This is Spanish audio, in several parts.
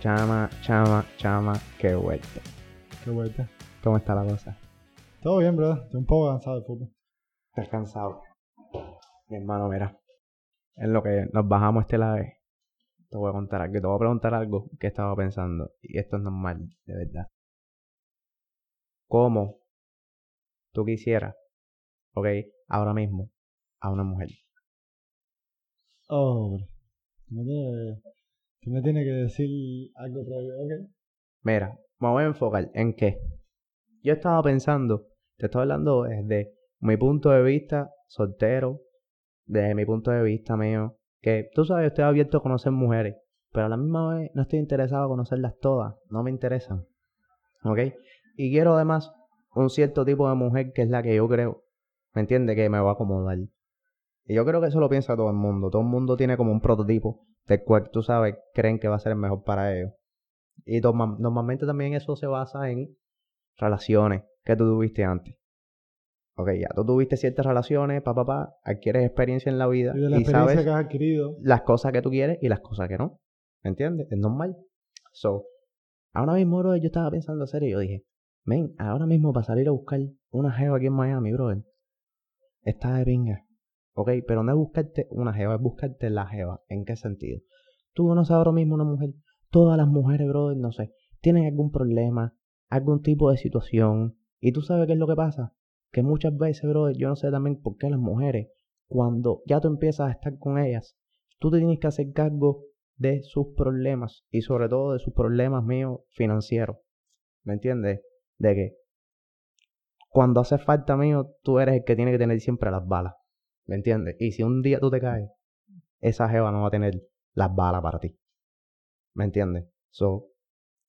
Chama, chama, chama, qué vuelta. Qué vuelta. ¿Cómo está la cosa? Todo bien, bro. Estoy un poco cansado de fútbol. Estás cansado. Mi hermano, mira. En lo que nos bajamos este live, te voy a contar algo. Te voy a preguntar algo que estaba pensando. Y esto es normal, de verdad. ¿Cómo tú quisieras, ok, ahora mismo, a una mujer? Oh, bro. Me tienes, tú me tienes que decir algo previo. Mira, me voy a enfocar en qué. Yo estaba pensando, te estoy hablando desde mi punto de vista soltero, desde mi punto de vista mío, que tú sabes, estoy abierto a conocer mujeres, pero a la misma vez no estoy interesado en conocerlas todas, no me interesan. ¿Ok? Y quiero además un cierto tipo de mujer que es la que yo creo, ¿me entiendes? Que me va a acomodar. Y yo creo que eso lo piensa todo el mundo. Todo el mundo tiene como un prototipo del cual tú sabes, creen que va a ser el mejor para ellos. Y norma- normalmente también eso se basa en relaciones que tú tuviste antes. Ok, ya tú tuviste ciertas relaciones, pa, pa, pa, adquieres experiencia en la vida Y de la y experiencia sabes que has adquirido. las cosas que tú quieres y las cosas que no. ¿Me entiendes? Es normal. So, ahora mismo, bro, yo estaba pensando hacer y yo dije, men, ahora mismo para salir a buscar una jeva aquí en Miami, brother, está de pinga. Ok, pero no es buscarte una jeva, es buscarte la jeva. ¿En qué sentido? Tú conoces ahora mismo una mujer. Todas las mujeres, brother, no sé, tienen algún problema, algún tipo de situación. Y tú sabes qué es lo que pasa. Que muchas veces, brother, yo no sé también por qué las mujeres, cuando ya tú empiezas a estar con ellas, tú te tienes que hacer cargo de sus problemas y sobre todo de sus problemas míos financieros. ¿Me entiendes? De que cuando hace falta mío, tú eres el que tiene que tener siempre las balas. ¿Me entiendes? Y si un día tú te caes, esa jeva no va a tener las balas para ti. ¿Me entiendes? So,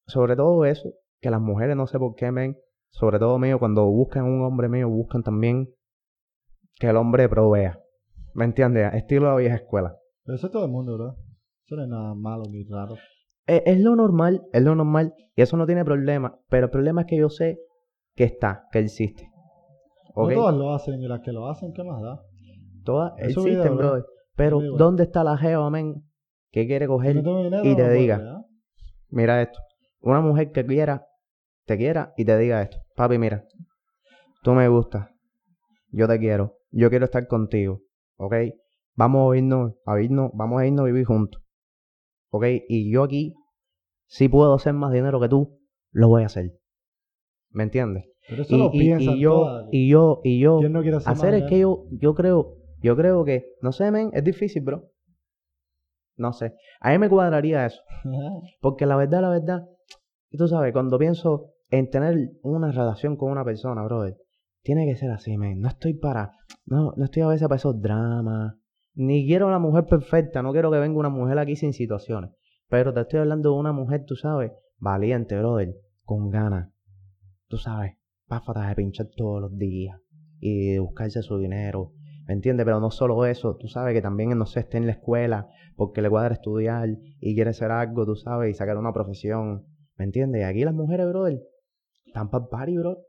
sobre todo eso, que las mujeres no sé por qué, men, sobre todo mío, cuando buscan un hombre mío, buscan también que el hombre provea. ¿Me entiendes? Estilo de la vieja escuela. Pero eso es todo el mundo, bro. Eso no es nada malo ni raro. Es, es lo normal, es lo normal, y eso no tiene problema, pero el problema es que yo sé que está, que existe. ¿Ok? No todas lo hacen y las que lo hacen, ¿qué más da? Todas Eso existen, vida, brother. Pero, vida. ¿dónde está la jeva, men? Que quiere coger no tengo dinero, y te no diga, mira esto. Una mujer que quiera, te quiera y te diga esto. Papi, mira, tú me gustas. Yo te quiero. Yo quiero estar contigo. ¿Ok? Vamos a irnos, a irnos, vamos a irnos a vivir juntos. ¿Ok? Y yo aquí, si puedo hacer más dinero que tú, lo voy a hacer. ¿Me entiendes? Pero eso Y, lo y- yo, todas. y yo, y yo, ¿Quién no hacer hacer es que yo, yo creo, yo creo que, no sé, men, es difícil, bro. No sé. A mí me cuadraría eso. Porque la verdad, la verdad, tú sabes, cuando pienso en tener una relación con una persona, brother, tiene que ser así, men. No estoy para, no, no estoy a veces para esos dramas. Ni quiero una mujer perfecta, no quiero que venga una mujer aquí sin situaciones. Pero te estoy hablando de una mujer, tú sabes, valiente, brother, con ganas. Tú sabes, páfatas de pinchar todos los días y de buscarse su dinero. ¿Me entiendes? Pero no solo eso, tú sabes que también, no sé, esté en la escuela porque le cuadra estudiar y quiere hacer algo, tú sabes, y sacar una profesión. ¿Me entiendes? Y aquí las mujeres, brother, están para party, bro.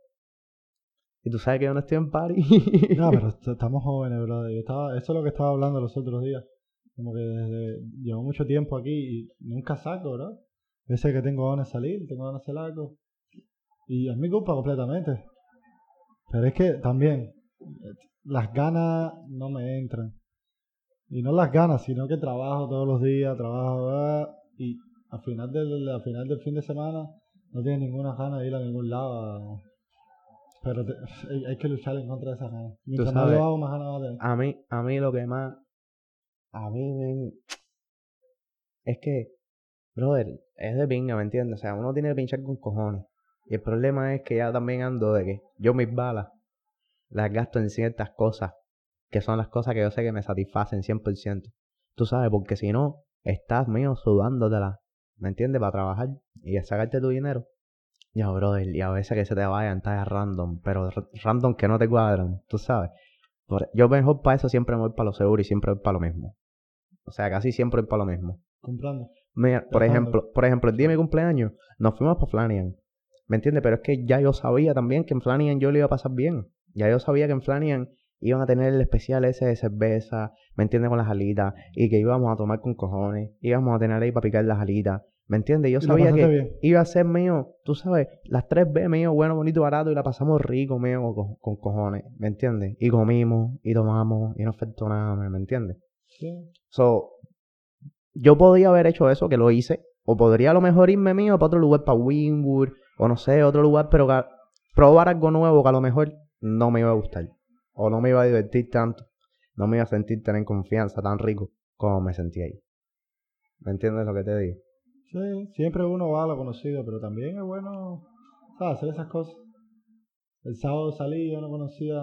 Y tú sabes que yo no estoy en party. No, pero est- estamos jóvenes, bro. Yo estaba, eso es lo que estaba hablando los otros días. Como que desde, llevo mucho tiempo aquí y nunca saco, bro. Veces que tengo ganas de salir, tengo ganas de hacer algo. Y es mi culpa completamente. Pero es que también, las ganas no me entran. Y no las ganas, sino que trabajo todos los días, trabajo, ah, y al final del, al final del fin de semana no tienes ninguna gana de ir a ningún lado. a- Pero te- hay, hay que luchar en contra de esas ganas. Mientras más sabes- lo hago, más ganas va a tener. a mí, a mí lo que más, a mí me, es que, brother, es de pinga, ¿me entiendes? O sea, uno tiene que pinchar con cojones. Y el problema es que ya también ando de que yo mis balas las gasto en ciertas cosas, que son las cosas que yo sé que me satisfacen 100%. Tú sabes, porque si no, estás mío sudándotela, ¿me entiendes? Para trabajar y a sacarte tu dinero. Ya, brother, y a veces que se te vayan, estás random, pero random que no te cuadran, tú sabes. Yo mejor para eso siempre me voy para lo seguro y siempre voy para lo mismo. O sea, casi siempre voy para lo mismo. Comprando. Mira, por ejemplo, por ejemplo, el día de mi cumpleaños nos fuimos para Flanian. ¿Me entiendes? Pero es que ya yo sabía también que en Flanian yo le iba a pasar bien. Ya yo sabía que en Flanian iban a tener el especial ese de cerveza, ¿me entiendes? Con las alitas. Y que íbamos a tomar con cojones. Íbamos a tener ahí para picar las alitas. ¿Me entiendes? Yo sabía que bien. iba a ser mío, tú sabes, las tres B mío, bueno, bonito, barato, y la pasamos rico, mío, con, con cojones, ¿me entiendes? Y comimos, y tomamos, y no faltó nada, ¿me entiendes? Sí. So, yo podía haber hecho eso, que lo hice, o podría a lo mejor irme mío para otro lugar, para Winwood, o no sé, otro lugar, pero probar algo nuevo que a lo mejor no me iba a gustar, o no me iba a divertir tanto, no me iba a sentir tener confianza tan rico como me sentí ahí. ¿Me entiendes lo que te digo? Sí, siempre uno va a lo conocido, pero también es bueno, ¿sabes? Hacer esas cosas. El sábado salí, yo no conocía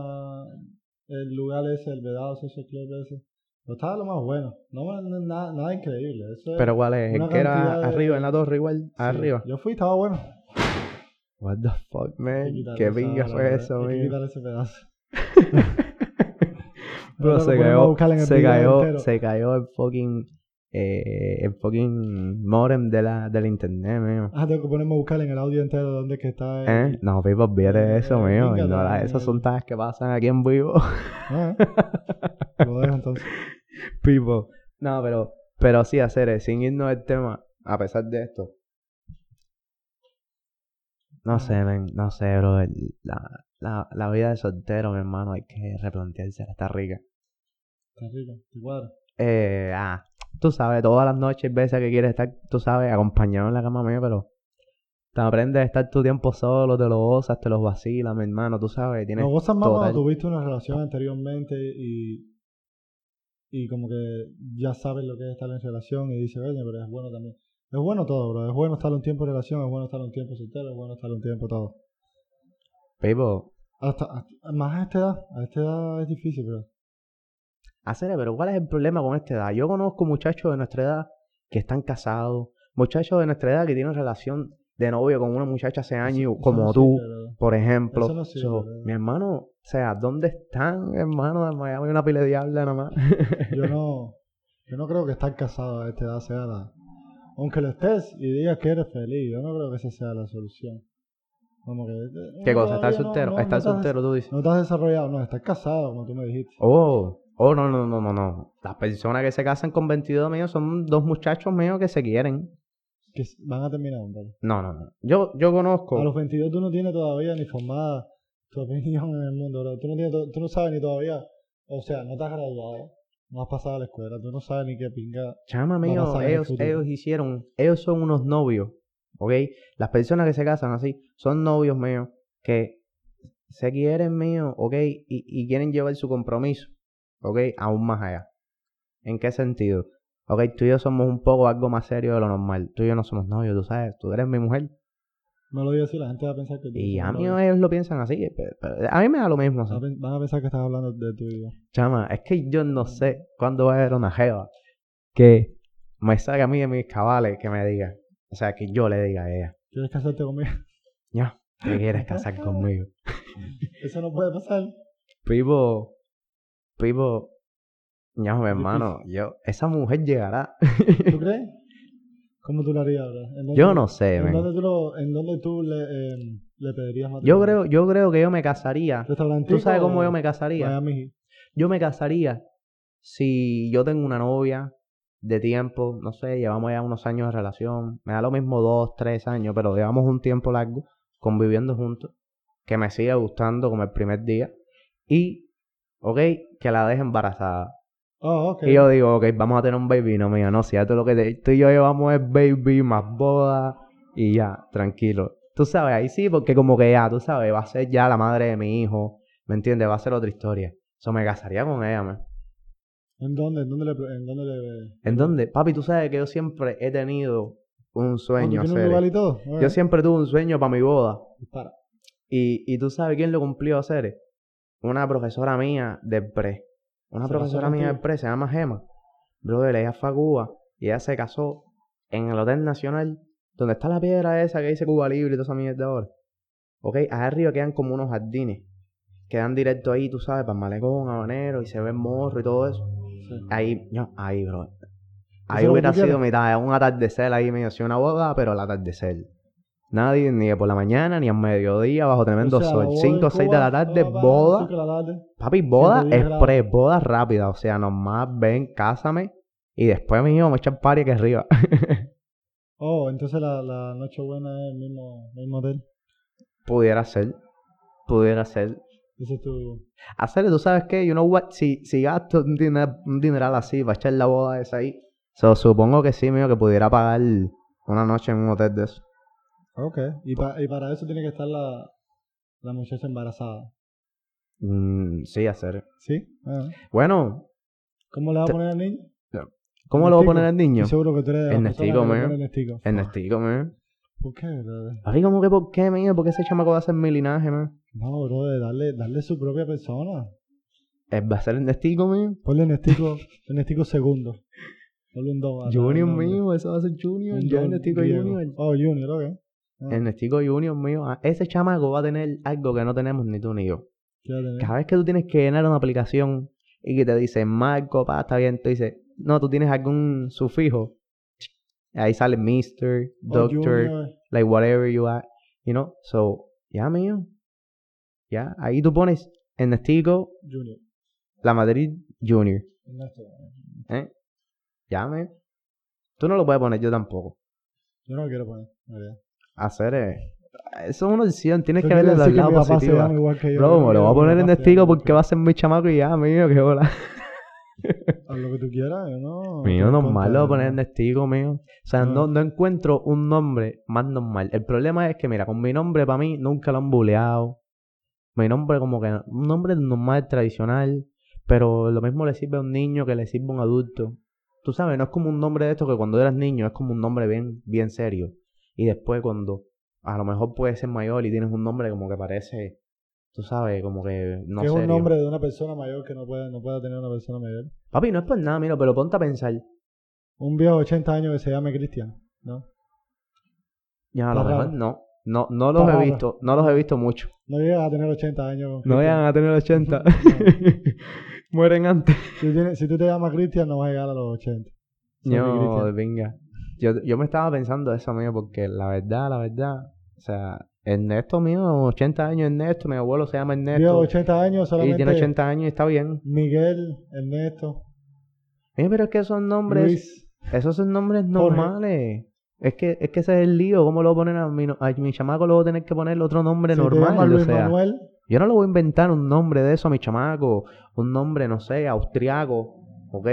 el lugar ese, el Vedado Social Club ese. Pero estaba lo más bueno. No, no- nada, nada increíble. Eso es- Pero ¿cuál es? El que era de- arriba en la torre igual, sí. arriba. Yo fui, estaba bueno. What the fuck, man? ¿Qué pinga fue eso, Hay que quitar ese pedazo. Bro, se cayó, se cayó, entero. se cayó el fucking, eh, el fucking modem de la, del internet, mío. Ah, tengo que ponerme a buscar en el audio entero dónde es que está. el- ¿Eh? No, Pipo, olvídate eso, Eh, mío. dale. esas son tareas que pasan aquí en vivo. Ah, Lo dejo entonces. Pipo. No, pero, pero sí, hacer, sin irnos del tema, a pesar de esto. No sé, men, no sé, bro. La, la, la vida de soltero, mi hermano, hay que replantearse, está rica. Está rico, te cuadra. Eh, ah, tú sabes, todas las noches, veces que quieres estar, tú sabes, acompañado en la cama mía, pero te aprendes a estar tu tiempo solo, te lo gozas, te los vacilas, mi hermano, tú sabes, tienes Lo gozas más total- cuando tuviste una relación anteriormente y, y como que ya sabes lo que es estar en relación y dices, oye, pero es bueno también. Es bueno todo, bro. Es bueno estar un tiempo en relación, es bueno estar un tiempo soltero, es bueno estar un tiempo todo. Pipo, Hasta, hasta- más a esta edad, a esta edad es difícil, bro. hacer, pero ¿cuál es el problema con esta edad? Yo conozco muchachos de nuestra edad que están casados, muchachos de nuestra edad que tienen relación de novio con una muchacha hace años, eso como no tú, sirve, bro. por ejemplo. Eso no sirve, So, bro. mi hermano, o sea, ¿dónde están, hermano? En Miami hay una pila de diabla nada más. Yo no, yo no creo que estar casado a esta edad sea la... Aunque lo estés y digas que eres feliz, yo no creo que esa sea la solución. Como que... ¿Qué no, cosa? ¿Estás no- soltero? no- ¿Estás no has- soltero, tú dices? No has desarrollado, no, estás casado, como tú me dijiste. Oh, oh, no, no, no, no, no. Las personas que se casan con 22 míos son dos muchachos míos que se quieren. Que van a terminar, hombre. No, no, no. Yo, yo conozco. A los 22 tú no tienes todavía ni formada tu opinión en el mundo, bro. Tú no, tienes tú no sabes ni todavía, o sea, no te has graduado, no has pasado a la escuela, tú no sabes ni qué pinga. Chama mío, el ellos, ellos hicieron, ellos son unos novios, ¿ok? Las personas que se casan así son novios míos que se quieren mío, ¿ok? Y, y quieren llevar su compromiso, ¿ok? Aún más allá. ¿En qué sentido? Ok, tú y yo somos un poco algo más serio de lo normal. Tú y yo no somos novios, tú sabes, tú eres mi mujer. Me lo digo así, la gente va a pensar que Y a mí ellos lo piensan así. pero- pero a mí me da lo mismo. Van a pensar que estás hablando de tu vida. Chama, es que yo no sé cuándo va a haber una jeva que me salga a mí de mis cabales que me diga. O sea, que yo le diga a ella, ¿Quieres casarte conmigo? ya, ¿te quieres casar conmigo? Eso no puede pasar. Pipo, ya, mi hermano, yo, esa mujer llegará. ¿Tú crees? ¿Cómo tú lo harías, dónde- Yo no sé, ¿En men. dónde tú, lo- en dónde tú le, eh, le pedirías Yo matrimonio? creo, yo creo que yo me casaría. ¿Restaurantico ¿Tú sabes cómo yo me casaría? Miami? Yo me casaría si yo tengo una novia de tiempo, no sé, llevamos ya unos años de relación, me da lo mismo dos, tres años, pero llevamos un tiempo largo conviviendo juntos, que me siga gustando como el primer día y, ok, que la deje embarazada. Oh. Y yo digo, ok, vamos a tener un baby, no mía, no, si ya tú lo que te- tú y yo llevamos es baby más boda y ya, tranquilo. Tú sabes, ahí sí, porque como que ya, tú sabes, va a ser ya la madre de mi hijo, ¿me entiendes? Va a ser otra historia. Eso me casaría con ella, man. ¿En dónde? ¿En dónde le...? En dónde le ¿En dónde? Papi, tú sabes que yo siempre he tenido un ¿Oh, sueño, ¿tú tienes un hacer. lugar y todo? Ok. Yo siempre tuve un sueño para mi boda. Y, y tú sabes quién lo cumplió a hacer. Una profesora mía del pre. Una ¿Se profesora mía del pre, se llama Gema. Brother, ella fue a Cuba y ella se casó en el Hotel Nacional, donde está la piedra esa que dice Cuba Libre y toda esa mierda ahora. Ok, allá arriba quedan como unos jardines. Quedan directo ahí, tú sabes, para el malecón, habanero, y se ve el morro y todo eso. Sí. Ahí, no, ahí, bro. Ahí hubiera sido mitad, un atardecer ahí medio así una boda, pero el atardecer. Nadie, ni por la mañana, ni al mediodía, bajo tremendo O sea, la sol. boda 5 o en 6 de la tarde, boda. cinco de la tarde. Papi, boda 110 grados. express, boda rápida. O sea, nomás ven, cásame. Y después, mijo, vamos a echar party aquí arriba. Oh, entonces la, la Nochebuena es el mismo, mismo hotel. Pudiera ser. Pudiera ser. Ese es tu... Hacer, tú sabes qué, you know what, si, si gasto un, diner- un dineral así para echar la boda esa ahí, so, supongo que sí, mío, que pudiera pagar una noche en un hotel de eso. Ok. Y, pa- y para eso tiene que estar la, la muchacha embarazada. Mm, sí, hacer. ¿Sí? Ah. Bueno, ¿Cómo le va a poner al niño? ¿cómo lo va a poner el niño? Estoy seguro que tú eres de las En personas Nestico, que le mío. ponen Nestico. En Fuck. Nestico, man. ¿Por qué, brother? Papi, ¿cómo que por qué, mío? Porque ese chamaco va a ser mi linaje, man. No, brother, darle, darle su propia persona. Eh, Va a ser el Nestico, mío. Ponle Nestico, el Nestico segundo. Ponle un 2. Junior mío, eso va a ser Junior. Ya el Nestico Junior. Oh, Junior, ok. Ah, El Nestico Junior mío. Ah, Ese chamaco va a tener algo que no tenemos ni tú ni yo. Cada vez que tú tienes que llenar una aplicación y que te dice Marco, pa, está bien, tú dices, no, tú tienes algún sufijo. Ahí sale Mr., Oh, Doctor, like whatever you are, you know. So, ya mío. Ya, ahí tú pones en Nestico Junior. la Madrid Junior. Ernesto. ¿Eh? Ya. Tú no lo puedes poner yo tampoco. Yo no lo quiero poner. en realidad. Hacer eh, eso es una opción, tienes que verle que igual que yo. Bro, me lo voy a que poner en igual porque que va a ser mi chamaco y ya, mío, qué hola. Haz lo que tú quieras, yo no. Mío, normal, lo voy a poner en testigo, mío. O sea, No. no, no encuentro un nombre más normal. El problema es que, mira, con mi nombre, para mí, nunca lo han buleado. Mi nombre, como que, un nombre normal, tradicional. Pero lo mismo le sirve a un niño que le sirve a un adulto. Tú sabes, no es como un nombre de esto que cuando eras niño es como un nombre bien, bien serio. Y después, cuando a lo mejor puedes ser mayor y tienes un nombre como que parece, tú sabes, como que no Que es un nombre de una persona mayor que no puede, no puede tener una persona mayor. Papi, no es por nada, mira, pero ponte a pensar. Un viejo de 80 años que se llame Cristian, ¿no? Ya, a lo mejor no. No, no los he visto, no los he visto mucho. No llega a tener 80 años. No vayan a tener 80. No. Mueren antes. Si, tienes- si tú te llamas Cristian, no vas a llegar a los 80. Sorry, No, venga. Yo, yo me estaba pensando eso, mío, porque la verdad, la verdad, o sea, Ernesto mío, 80 años Ernesto, mi abuelo se llama Ernesto. 80 años, Y solamente tiene 80 años y está bien. Miguel, Ernesto, Mira, pero es que esos nombres, Luis. esos son nombres Jorge. normales. Es que, es que ese es el lío, ¿cómo lo ponen a mi, a mi chamaco? Luego tener que ponerle otro nombre Si normal, llamas o Luis sea. Manuel, Yo no le voy a inventar un nombre de eso a mi chamaco, un nombre, no sé, austriaco, ¿ok?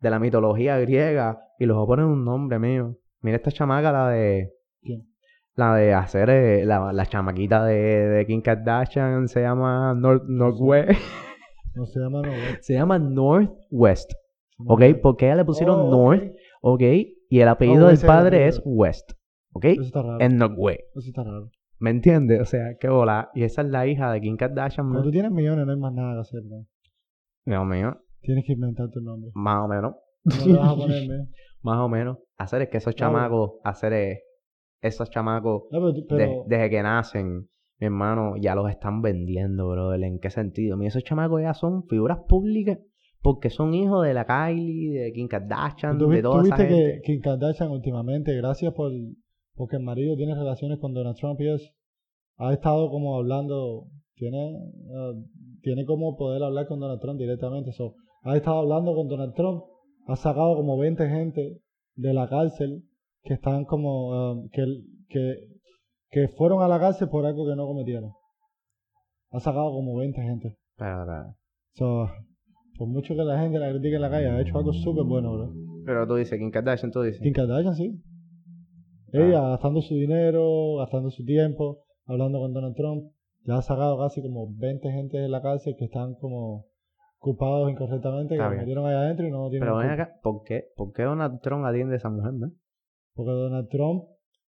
De la mitología griega, y los voy a poner un nombre mío. Mira esta chamaca, la de... ¿Quién? La de hacer, eh, la, la chamaquita de, de Kim Kardashian se llama North, Northwest, no se llama Noel. se llama Northwest, ¿ok? Porque a ella le pusieron Oh, North, ok. Y el apellido Oh, del padre es West, ¿ok? Eso está raro. En Northwest, Eso está raro. ¿me entiendes? O sea, qué bola. Y esa es la hija de Kim Kardashian, Cuando tú tienes millones no hay más nada que hacer, ¿no? Dios mío, Tienes que inventar tu nombre. más o menos. No te vas a poner, ¿no? Más o menos. Hacer es que esos chamacos, hacer es, esos chamacos, No, pero, tú- de- pero desde que nacen, mi hermano, ya los están vendiendo, brother. ¿En qué sentido? Mira, esos chamacos ya son figuras públicas porque son hijos de la Kylie, de Kim Kardashian, de toda esa gente. que Kim Kardashian últimamente, gracias por porque el marido tiene relaciones con Donald Trump y eso, ha estado como hablando, tiene, ah, tiene como poder hablar con Donald Trump directamente. So, ha estado hablando con Donald Trump, ha sacado como 20 gente de la cárcel que están como, ah, que, que, que fueron a la cárcel por algo que no cometieron. Ha sacado como 20 gente. Pero- So, por mucho que la gente la critique en la calle, ha hecho algo súper bueno, bro. pero tú dices, Kim Kardashian, tú dices. Kim Kardashian, sí. Ah. Ella gastando su dinero, gastando su tiempo, hablando con Donald Trump. Ya ha sacado casi como 20 gente de la cárcel que están como culpados incorrectamente, que Está los bien. metieron allá adentro y no tienen Pero ven culpa. acá, ¿por qué, ¿por qué Donald Trump atiende a esa mujer, no? Porque Donald Trump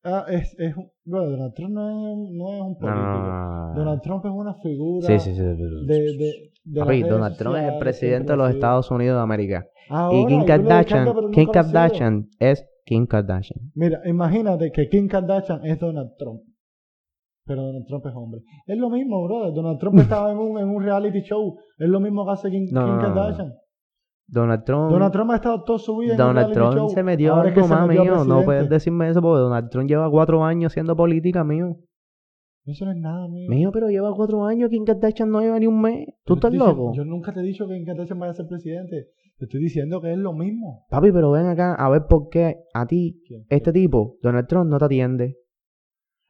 ah, es, es un- bueno, Donald Trump no es, un- no es un No, político. no, no, no. Donald Trump es una figura Sí, sí, sí. de, de, de las Papi, redes Donald Trump es el sociales, presidente siempre de los sido. Estados Unidos de América. Ahora, y Kim tú le Kardashian, pero Kim nunca lo hicieron. Kardashian es Kim Kardashian. Mira, imagínate que Kim Kardashian es Donald Trump. Pero Donald Trump es hombre. Es lo mismo, brother. Donald Trump estaba en un, en un reality show. Es lo mismo que hace Kim, No, Kim no, no, no. Kardashian. Donald Trump, Donald Trump ha estado toda su vida en un Donald reality Trump show. se metió Ahora es que algo más metió mío. No puedes decirme eso porque Donald Trump lleva cuatro años haciendo política, mío. Eso no es nada, mío. Mío, pero lleva cuatro años. Kim Kardashian no lleva ni un mes. ¿Tú estás loco? Yo nunca te he dicho que Kim Kardashian vaya a ser presidente. Te estoy diciendo que es lo mismo. Papi, pero ven acá a ver por qué a ti, ¿Quién? este tipo, Donald Trump, no te atiende.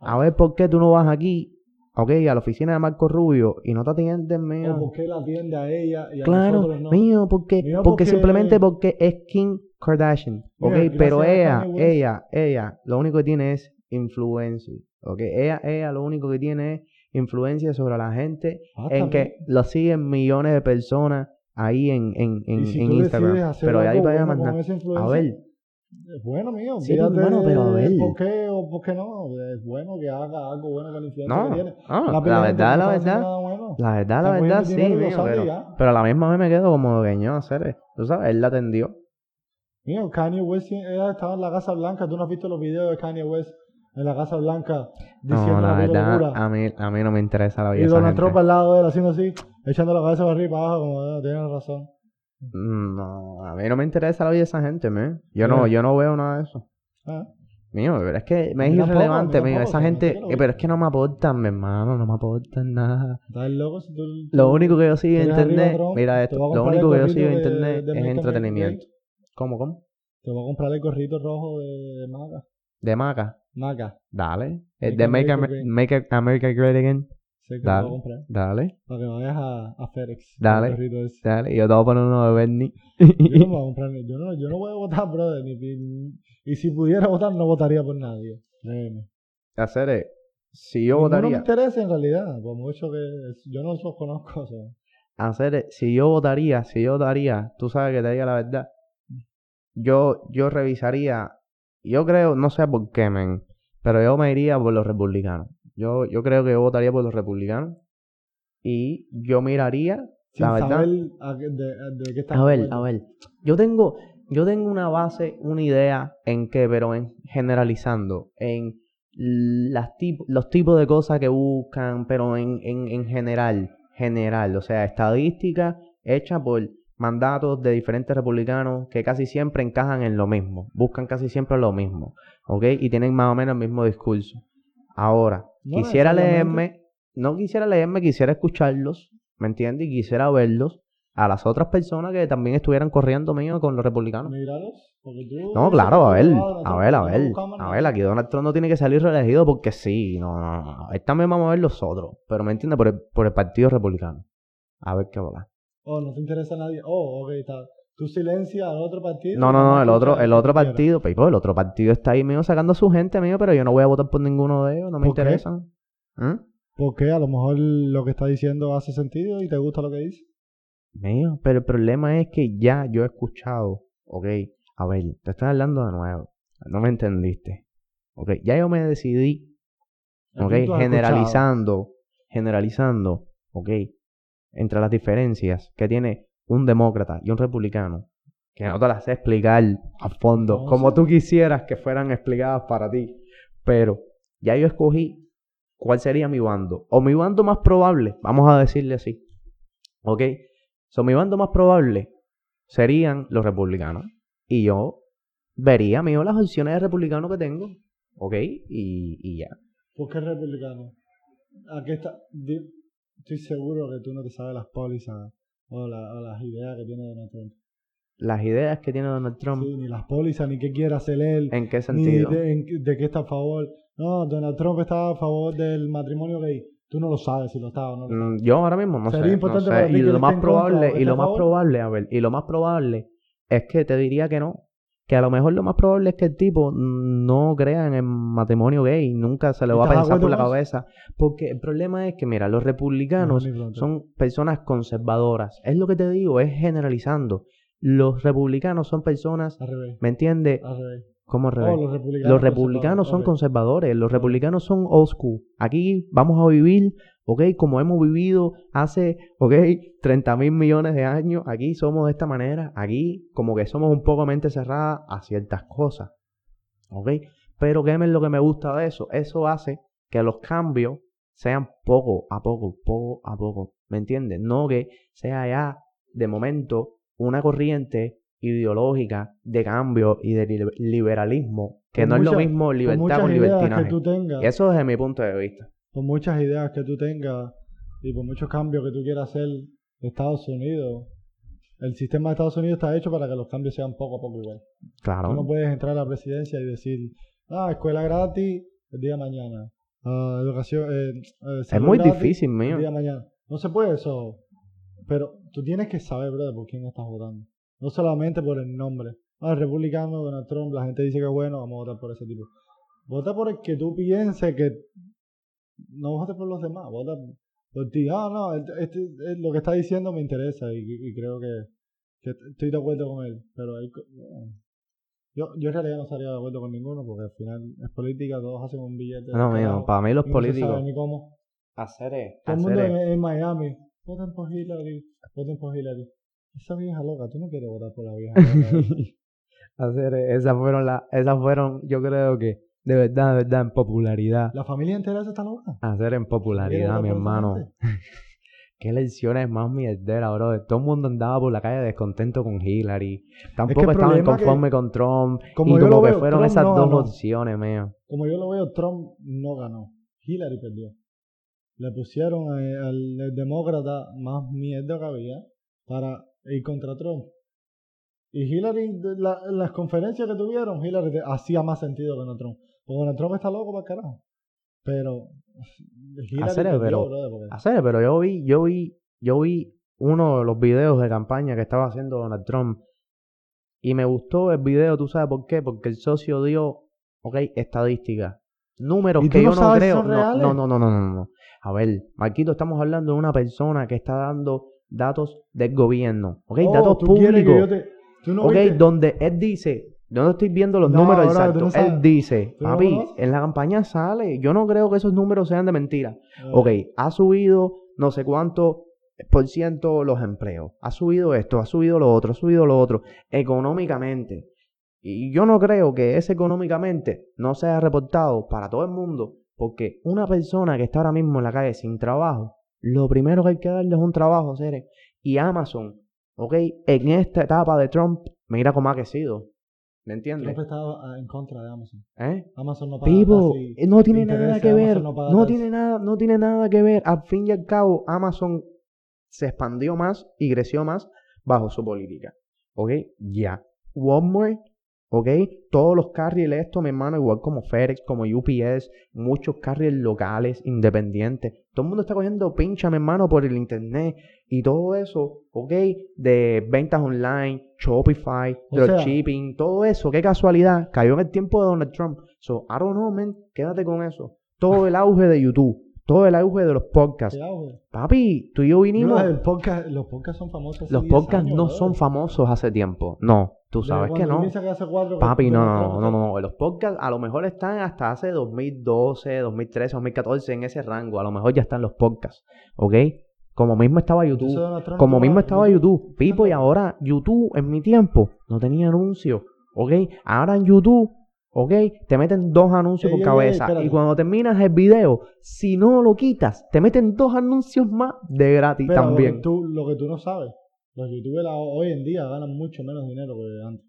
A ver por qué tú no vas aquí, ok, a la oficina de Marco Rubio y no te atienden, ¿O mío. por qué la atiende a ella y a Claro, nosotros no? mío, porque, Mío, porque porque- simplemente porque es Kim Kardashian, ok, Mira, pero ella, ella, ella, lo único que tiene es influencia, ok, ella, ella lo único que tiene es influencia sobre la gente Ah, en que lo siguen millones de personas ahí en, en, en, Y si en tú Instagram, pero ahí para allá más nada. A ver, Es bueno, mío. Sí, bueno, pero ver. ¿Por qué o por qué no? Es bueno que haga algo bueno con la influencia no, que tiene. no, La la verdad, la verdad, nada bueno. la verdad, la verdad, sí, mío, sabe pero, ya. pero a la misma vez me quedo como dueño, hacer, tú sabes, él la atendió. Mío, Kanye West ella estaba en la Casa Blanca. ¿Tú no has visto los videos de Kanye West en la Casa Blanca diciendo No, la puta verdad, locura? a mí, a mí no me interesa la vida Y Donald. Trump al lado de él haciendo así, echando la cabeza para arriba y para abajo, como, "Ah, tienes razón. Mm, No, a mí no me interesa la vida de esa gente, me. Yo no, yo no veo nada de eso. Ah, Mío, pero es que me es tampoco, irrelevante, mío. Esa gente, eh, pero es que no me aportan, mi hermano, no me aportan nada. ¿Estás loco si tú... Lo único que yo sigo en internet, Trump, mira esto, lo único que yo sigo en internet de es entretenimiento. ¿Cómo, cómo? Te voy a comprar el gorrito rojo de, Maca. De Maca, Maca. dale. Make El de America. Make America Great Again, Sé que Dale. lo voy a comprar. dale, Para que vayas a, a FedEx. Dale. Dale. Yo te voy a poner uno de Bernie. Yo no me voy a comprar. Yo no, yo no voy a votar, brother. Ni, ni- y si pudiera votar, no votaría por nadie. Créeme. Hacer es, si yo Ninguno me votaría, interesa en realidad. Por mucho que yo no los conozco. o sea. hacer es, si yo votaría, si yo votaría, tú sabes que te diga la verdad. Yo, yo revisaría, yo creo, no sé por qué, men, pero yo me iría por los republicanos. Yo, yo creo que yo votaría por los republicanos y yo miraría, Sin la verdad. saber a qué- de, de qué estás A ver, hablando. a ver. Yo tengo, yo tengo una base, una idea en que, pero en generalizando, en las tip- los tipos de cosas que buscan, pero en, en, en general, general, o sea, estadística hecha por mandatos de diferentes republicanos que casi siempre encajan en lo mismo, buscan casi siempre lo mismo, ¿ok? Y tienen más o menos el mismo discurso. Ahora, No quisiera leerme, no quisiera leerme, quisiera escucharlos, ¿me entiendes? Y quisiera verlos a las otras personas que también estuvieran corriendo mío con los republicanos. No, claro, a ver, ver, a ver, a ver, a ver, aquí Donald Trump no tiene que salir reelegido porque sí, no, no, no, él también vamos a ver los otros, pero me entiende por el, por el partido republicano. A ver qué va. Oh, no te interesa a nadie. Oh, ok, está. Tú silencias al otro partido. No, no, no, el otro, el otro partido, Pipo, el otro partido está ahí mío sacando a su gente mío, pero yo no voy a votar por ninguno de ellos, no me ¿Por qué? interesan. ¿Mm? Porque a lo mejor lo que está diciendo hace sentido y te gusta lo que dice. Mío, pero el problema es que ya yo he escuchado, ok, a ver, te estoy hablando de nuevo, no me entendiste, ok, ya yo me decidí, ok, escuchado. generalizando, generalizando, ok, entre las diferencias que tiene un demócrata y un republicano, que no te las sé explicar a fondo, No, como sí. tú quisieras que fueran explicadas para ti, pero ya yo escogí cuál sería mi bando, o mi bando más probable, vamos a decirle así, ok, so mi bando más probable serían los republicanos, y yo vería, mío, las opciones de republicano que tengo, ok, y, y ya. ¿Por qué republicano? Aquí está. Estoy seguro que tú no te sabes las pólizas o, la- o las ideas que tiene Donald Trump. Las ideas que tiene Donald Trump, Sí, ni las pólizas, ni qué quiere hacer él, ¿en qué ni sentido? de, en- de qué está a favor. No, Donald Trump está a favor del matrimonio gay. Tú no lo sabes si lo está o no. lo está. Mm, Yo ahora mismo no Sería sé, no importante sé. para ti Y que lo más contra probable, y lo más favor. probable, a ver, y lo más probable es que te diría que no. Que a lo mejor lo más probable es que el tipo no crea en el matrimonio gay, nunca se le ¿Y va a pensar por la cabeza. Porque el problema es que, mira, los republicanos No, son personas conservadoras. Es lo que te digo, es generalizando. Los republicanos son personas. ¿me entiendes? Al revés. ¿Cómo al Oh, los republicanos. Los republicanos son conservadores. conservadores, los republicanos son old school. Aquí vamos a vivir, ¿ok? Como hemos vivido hace, ¿ok? 30 mil millones de años. Aquí somos de esta manera. Aquí como que somos un poco mente cerrada a ciertas cosas, ¿ok? Pero ¿qué es lo que me gusta de eso? Eso hace que los cambios sean poco a poco, poco a poco. ¿Me entiendes? No que sea ya de momento una corriente ideológica de cambio y de li- liberalismo, que Con no es lo mismo Con libertad con que libertinaje. tú tengas. Eso desde mi punto de vista. por muchas ideas que tú tengas y por muchos cambios que tú quieras hacer Estados Unidos, el sistema de Estados Unidos está hecho para que los cambios sean poco a poco igual. Claro. Tú no puedes entrar a la presidencia y decir, ah, escuela gratis el día de mañana. Ah, educación, eh, eh, es muy gratis difícil, el mío. día de mañana. No se puede eso. Pero tú tienes que saber, brother, por quién estás votando. No solamente por el nombre. Ah, el republicano, Donald Trump, la gente dice que es bueno, vamos a votar por ese tipo. Vota por el que tú pienses que... No votes por los demás, vota por ti. Ah, no, este, este- lo que está diciendo me interesa y, y creo que, que estoy de acuerdo con él. Pero hay yo, yo en realidad no estaría de acuerdo con ninguno porque al final es política, todos hacen un billete. No, mío, para mí los y no políticos. sabe ni cómo. Hacer es. Todo el mundo hacer en, es- en Miami, voten por Hillary, voten por Hillary. Esa vieja loca, tú no quieres votar por la vieja loca. hacer es- Esas fueron las. Esas fueron, yo creo que, de verdad, de verdad, en popularidad. la familia entera esa está loca. Hacer en popularidad, mi hermano. Qué elecciones más mierderas, bro. Todo el mundo andaba por la calle descontento con Hillary. Tampoco estaban problema que- conformes con Trump. Como y yo como lo que fueron Trump esas no dos ganó. opciones, mío. Como yo lo veo, Trump no ganó. Hillary perdió. Le pusieron al demócrata más mierda que había para ir contra Trump. Y Hillary, la- las conferencias que tuvieron, Hillary hacía más sentido que Donald Trump. Porque Donald Trump está loco para carajo. Pero Hillary Hacer, pero- Hacer, pero yo vi, yo vi, yo vi uno de los videos de campaña que estaba haciendo Donald Trump. Y me gustó el video, ¿tú sabes por qué? Porque el socio dio, ok, estadísticas. Números ¿Y que no yo no creo. No, reales? no, no, no, no, no, no. A ver, Marquito, estamos hablando de una persona que está dando datos del gobierno, ok, Oh, datos públicos. te- no ok, viste- donde él dice, yo no estoy viendo los No, números exactos. no él dice, ¿Tú no papi, en la campaña sale. Yo no creo que esos números sean de mentira. Ah, Ok, ha subido no sé cuánto por ciento los empleos. Ha subido esto, ha subido lo otro, ha subido lo otro. Económicamente. Y yo no creo que ese económicamente no sea reportado para todo el mundo. Porque una persona que está ahora mismo en la calle sin trabajo, lo primero que hay que darle es un trabajo, seres. Y Amazon, ok, en esta etapa de Trump, mira cómo ha crecido. ¿Me entiendes? Trump estaba en contra de Amazon. ¿Eh? Amazon no paga eh, no tiene nada que Amazon ver, no tiene nada, no tiene nada que ver. Al fin y al cabo, Amazon se expandió más y creció más bajo su política. ¿Ok? Ya. Walmart, ¿ok? Todos los carriers, esto, mi hermano, igual como FedEx, como UPS, muchos carriers locales, independientes. Todo el mundo está cogiendo pincha, mi hermano, por el internet y todo eso, ¿ok? De ventas online, Shopify, dropshipping, todo eso, qué casualidad, cayó en el tiempo de Donald Trump. So, I don't know, man, quédate con eso. Todo el auge de YouTube, todo el auge de los podcasts. Papi, tú y yo vinimos. Podcast- los podcasts son famosos. hace Los 10 podcasts años, no son famosos hace tiempo. No, tú sabes que no. cuatro Papi, no, no, no, no, no. Los podcasts a lo mejor están hasta hace 2012, 2013, 2014, en ese rango. A lo mejor ya están los podcasts, ¿ok? Como mismo estaba YouTube. Como mismo estaba YouTube. Pipo, y ahora YouTube en mi tiempo no tenía anuncios, ¿ok? Ahora en YouTube, ¿ok? Te meten dos anuncios Ey, por ey, ey, cabeza. y cuando terminas el video, si no lo quitas, te meten dos anuncios más de gratis Pero también. Lo que, tú, lo que tú no sabes, los youtubers hoy en día ganan mucho menos dinero que antes.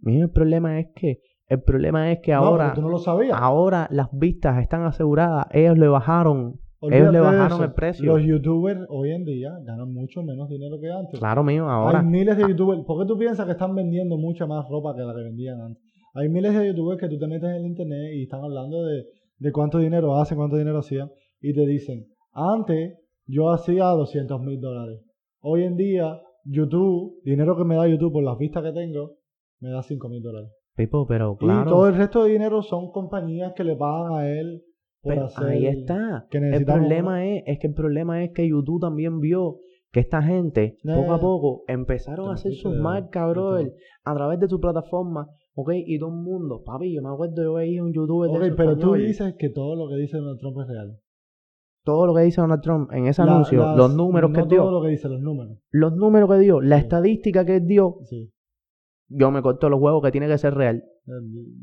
Mira, el problema es que, el problema es que No, ahora... tú no lo sabías. Ahora las vistas están aseguradas. Ellos le bajaron. ellos le bajaron el precio. Los youtubers hoy en día ganan mucho menos dinero que antes. Claro, mío, ahora. Hay miles de youtubers. ¿Por qué tú piensas que están vendiendo mucha más ropa que la que vendían antes? Hay miles de youtubers que tú te metes en el internet y están hablando de, de cuánto dinero hacen, cuánto dinero hacían. Y te dicen, antes yo hacía 200 mil dólares. Hoy en día, YouTube, dinero que me da YouTube por las vistas que tengo, me da 5 mil dólares. Pipo, pero Y claro. todo el resto de dinero son compañías que le pagan a él por pero hacer... ahí está. que El problema es, es que el problema es que YouTube también vio que esta gente, Eh, poco a poco, empezaron a hacer sus de- marcas, de brother, a través de su plataforma, ¿ok? Y todo el mundo, papi, yo me acuerdo, yo veía un youtuber de Ok, esos pero tú español. dices que todo lo que dice Donald Trump es real. Todo lo que dice Donald Trump en ese La- anuncio, las- los números no que dio, todo lo que dice, los números. los números que dio, la Sí. estadística que dio, Sí. yo me corto los huevos que tiene que ser real. Eh,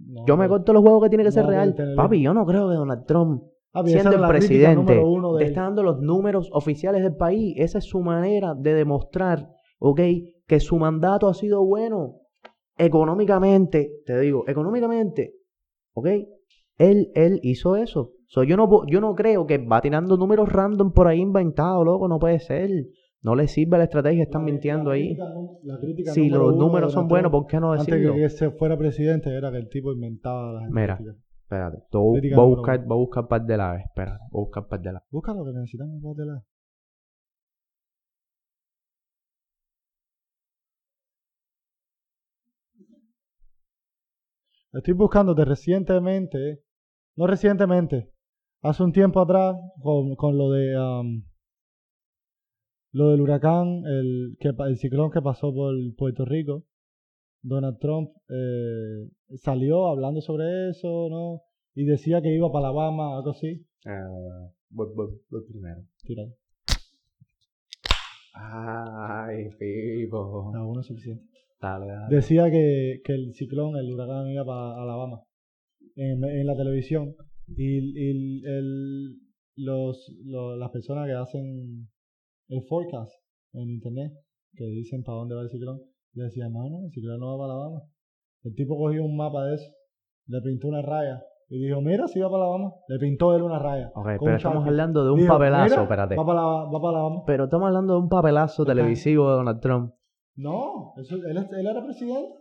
no, Yo me corto los huevos que tiene que ser no real. Papi, yo no creo que Donald Trump, Ah, siendo el presidente, te está dando los números oficiales del país. Esa es su manera de demostrar, ¿ok? Que su mandato ha sido bueno. Económicamente, te digo, económicamente, ¿ok? Él, él hizo eso. So, yo, no, yo no creo que va tirando números random por ahí inventados, loco, no puede ser. No les sirve la estrategia, están La- mintiendo la ahí. crítica nu- la crítica Si los números de son buenos, ¿por qué no Antes decirlo? de que se fuera presidente era que el tipo inventaba las Mira. Espérate, te voy, a buscar, voy a buscar par de la espérate, voy a buscar par de la Busca lo que necesitamos para la... Estoy buscándote recientemente, no recientemente, hace un tiempo atrás, con, con lo de um, lo del huracán, el, que, el ciclón que pasó por Puerto Rico. Donald Trump eh, salió hablando sobre eso, ¿no? Y decía que iba para Alabama, algo así. Eh, voy, voy- voy primero. Tira. Ay, Pipo. Ah, uno es suficiente. Dale, dale. Decía que, que el ciclón, el huracán iba para Alabama en, en la televisión. Y, y el, los, lo- las personas que hacen el forecast en internet, que dicen para dónde va el ciclón, le decían, no, no, el ciclón no va para Alabama. El tipo cogió un mapa de eso, le pintó una raya y dijo, mira, si va para Alabama. Le pintó él una raya. Ok, pero estamos hablando de un Dijo, papelazo, "Mira, espérate. Va para, va para Alabama. Pero estamos hablando de un papelazo televisivo de Donald Trump. No, eso, él, es- él era presidente.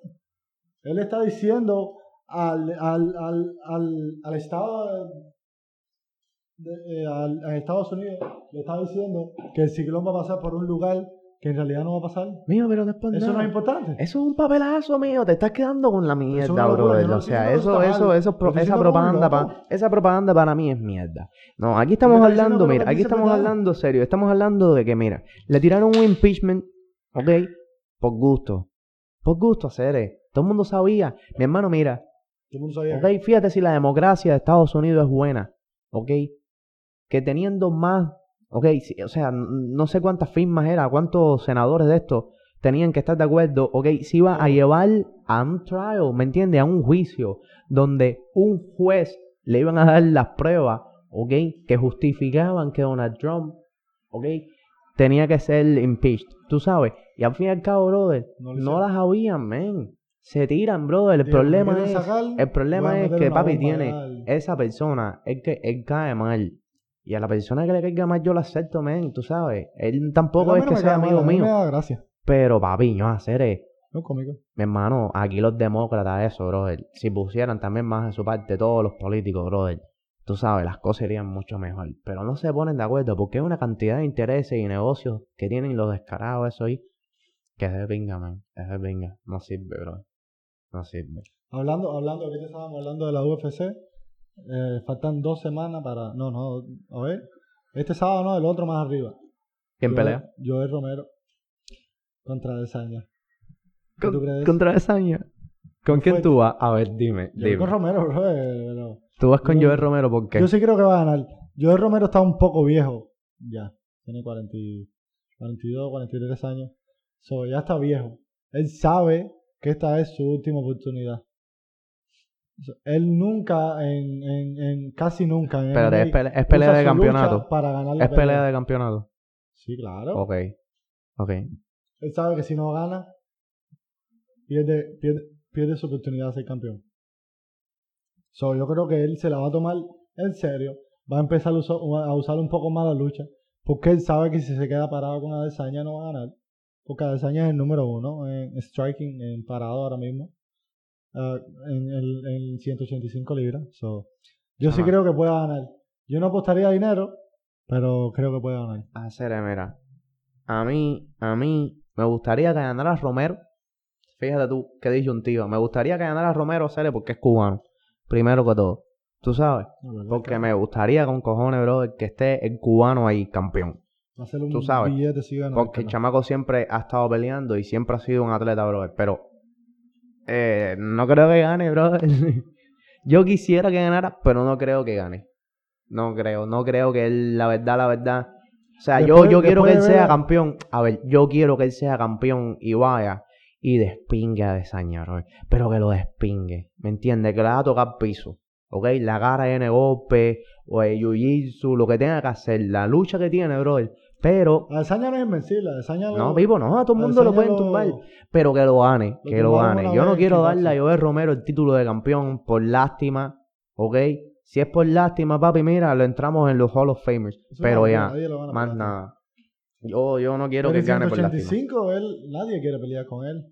Él está diciendo al, al, al, al, al Estado de, de- eh, a Estados Unidos, le está diciendo que el ciclón va a pasar por un lugar que en realidad no va a pasar. Mío, pero después Eso no es importante. Eso es un papelazo, mío. Te estás quedando con la mierda, brother. no O sea, eso, eso, eso, pro- esa propaganda, pa- esa propaganda para mí es mierda. No, aquí estamos hablando, mira, aquí estamos verdad. hablando serio. Estamos hablando de que, mira, le tiraron un impeachment, ¿ok? Por gusto. Por gusto, hacer. Todo el mundo sabía. Mi hermano, mira, Ok, fíjate si la democracia de Estados Unidos es buena, ok, que teniendo más, ok, si- o sea, no sé cuántas firmas era, cuántos senadores de estos tenían que estar de acuerdo, ok, si iba a llevar a un trial, ¿me entiendes? A un juicio donde un juez le iban a dar las pruebas, ok, que justificaban que Donald Trump, ok, tenía que ser impeached, tú sabes, y al fin y al cabo, brother, No las habían, men. Se tiran, brother. El problema ¿me quieren es, sacar? el problema es que papi tiene esa persona, es que él cae mal. Y a la persona que le caiga mal yo la acepto, men, tú sabes. Él tampoco es no que sea amigo mío. Pero papi, yo hacer es, No cómico. mi hermano, aquí los demócratas, eso, brother. Si pusieran también más de su parte todos los políticos, brother. Tú sabes, las cosas irían mucho mejor. Pero no se ponen de acuerdo porque hay una cantidad de intereses y negocios que tienen los descarados, eso ahí. Que es de pinga, man. Es de pinga. No sirve, bro. No sirve. Hablando, hablando, ahorita estábamos hablando de la UFC. eh, faltan dos semanas para. No, no, a ver. Este sábado no, el otro más arriba. ¿Quién Joel- pelea? Joel Romero contra Desaña. ¿Qué tú Con- crees? Contra Desaña. ¿Con ¿Quién tú vas? A ver, dime, Yo dime. con Romero, bro. eh, pero- Tú vas con yo- Joel Romero, ¿por qué? Yo sí creo que va a ganar. Joel Romero está un poco viejo. Ya. Tiene 40, y- 42, 43 años. So, ya está viejo. Él sabe que esta es su última oportunidad. Él nunca, en, en, en casi nunca. En Espérate, es pelea, es pelea de campeonato. Para ganar la Es pelea de campeonato. Sí, claro. Ok. Ok. Él sabe que si no gana, pierde, pierde, pierde su oportunidad de ser campeón. So, yo creo que él se la va a tomar en serio. Va a empezar a usar, a usar un poco más la lucha. Porque él sabe que si se queda parado con Adesanya no va a ganar. Porque Adesanya es el número uno en striking, en parado ahora mismo. ah, en, el, en 185 libras. So, yo sí creo que puede ganar. Yo no apostaría dinero, pero creo que puede ganar. Hacer, mira. A mí, a mí, me gustaría que ganara Romero. Fíjate tú, qué disyuntiva. Me gustaría que ganara Romero, Cere, porque es cubano. Primero que todo. Tú sabes. Porque que me gustaría con cojones, bro, que esté el cubano ahí campeón. Va a ser un tú sabes, billete si gana. Porque el chamaco siempre ha estado peleando y siempre ha sido un atleta, brother. Pero eh, no creo que gane, brother. Yo quisiera que ganara, pero no creo que gane. No creo, no creo que él, la verdad, la verdad. O sea, yo, Después- yo quiero que él sea ver- campeón. A ver, yo quiero que él sea campeón y vaya y despingue a Desaña, brother. Pero que lo despingue, ¿me entiendes? Que le haga tocar piso. ¿Ok? La cara de golpe, o el jiu-jitsu, lo que tenga que hacer. La lucha que tiene, brother. Pero Adesanya no es invencible. Adesanya no, lo- vivo, no, a todo el mundo lo pueden lo- tumbar. Pero que lo gane, Lo que lo gane. Yo no en quiero darle a. Joel Romero el título de campeón por lástima, ¿ok? Si es por lástima, papi, mira, lo entramos en los Hall of Famers. Eso Pero ya, gana más por nada. Yo, yo no quiero Pero que en gane por la final. 185, él, nadie quiere pelear con él.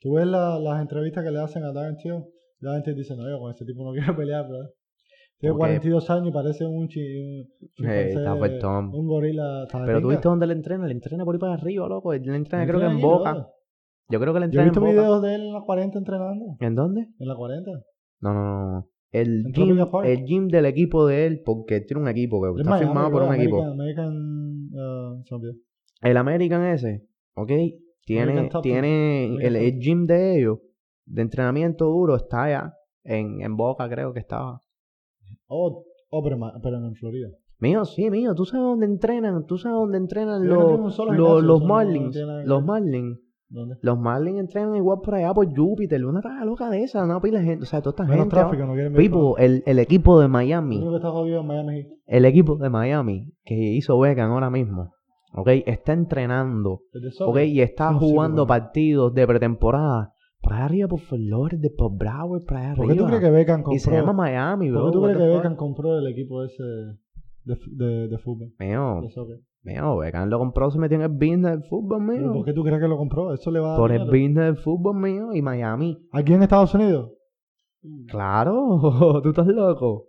Tú ves la- las entrevistas que le hacen a Darren Till, Darren Till dice, no, yo con ese tipo no quiero pelear, bro. Tiene Ok. 42 años y parece un, chi, un gorila. Pero tú viste dónde le entrena, le entrena por ahí para arriba, loco. Le entrena, creo que en Boca. Yo creo que le Yo he entrena visto en Boca. videos de él en la 40 entrenando. ¿En dónde? En la 40. No, no, no. El En gym, el gym del equipo de él, porque tiene un equipo que Es está Miami, firmado por un American, equipo. American, uh, olvidó. El American ese, ¿ok? Tiene, American tiene el gym de ellos, de entrenamiento duro, está allá. En, en Boca creo que estaba. Oh, oh pero, pero en Florida. Mío, sí, mío, tú sabes dónde entrenan, tú sabes dónde entrenan no los, los, los no- no Marlins. los. Marlins. ¿Dónde? Los Marlins entrenan igual por allá por Júpiter, una raza loca de esa, una pila gente, o sea, toda esta Menos gente. tráfico, no quieren ver Pipo, el, el equipo de Miami, único que está jodido en Miami Heat. el equipo de Miami que hizo Beckham ahora mismo, ¿ok? Está entrenando, ¿ok? Y está jugando partidos de pretemporada. Allá arriba, por Florida, por Broward, por allá ¿Por qué tú arriba. crees que Beckham compró? Y se llama Miami, bro. ¿Por qué tú crees que? Beckham compró el equipo ese de, de, de fútbol? Mío, De mío, Beckham lo compró, se metió en el business del fútbol, ¿Y mío. ¿Por qué tú crees que lo compró? Eso le va a dar Por el dinero. business del fútbol, mío. Y Miami, ¿Aquí en Estados Unidos? Claro, tú estás loco.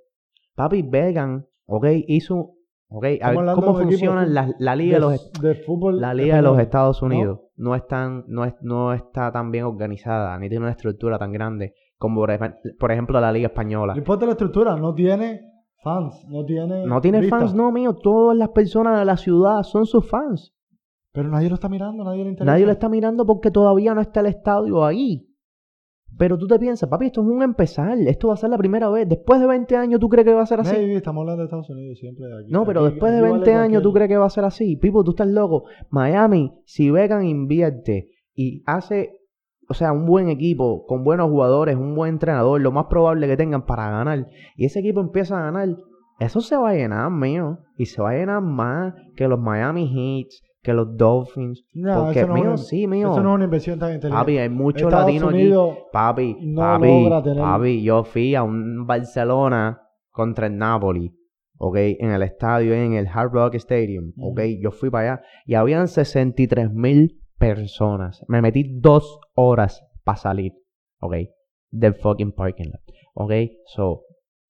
Papi, Vegan, ok, hizo, ok, a ver, ¿cómo de funciona de la, la liga de, los, de fútbol. la liga de los español. Estados Unidos? ¿No? es tan, no, es, no está tan bien organizada, ni tiene una estructura tan grande como, por ej- por ejemplo, la liga española. No importa la estructura, no tiene fans, no tiene. No tiene fans, no, mío, todas las personas de la ciudad son sus fans. Pero nadie lo está mirando, nadie le interesa. Nadie lo está mirando porque todavía no está el estadio ahí. Pero tú te piensas, papi, esto es un empezar, esto va a ser la primera vez. Después de 20 años, ¿tú crees que va a ser así? Maybe, estamos hablando de Estados Unidos siempre. Aquí, No, pero aquí- después de aquí vale 20 años, ¿tú crees que va a ser así? Pipo, tú estás loco. Miami, si Beckham invierte y hace, o sea, un buen equipo, con buenos jugadores, un buen entrenador, lo más probable que tengan para ganar, y ese equipo empieza a ganar, eso se va a llenar, mío. Y se va a llenar más que los Miami Heats, que los Dolphins. No, porque, eso no es mío, una- sí, mío. Eso no es una inversión tan inteligente. Papi, hay muchos latinos aquí. Papi, no papi, papi, yo fui a un Barcelona contra el Napoli, ¿ok? En el estadio, en el Hard Rock Stadium, ¿ok? Yo fui para allá y habían 63 mil personas. Me metí dos horas para salir, ¿ok? Del fucking parking lot, ¿ok? So,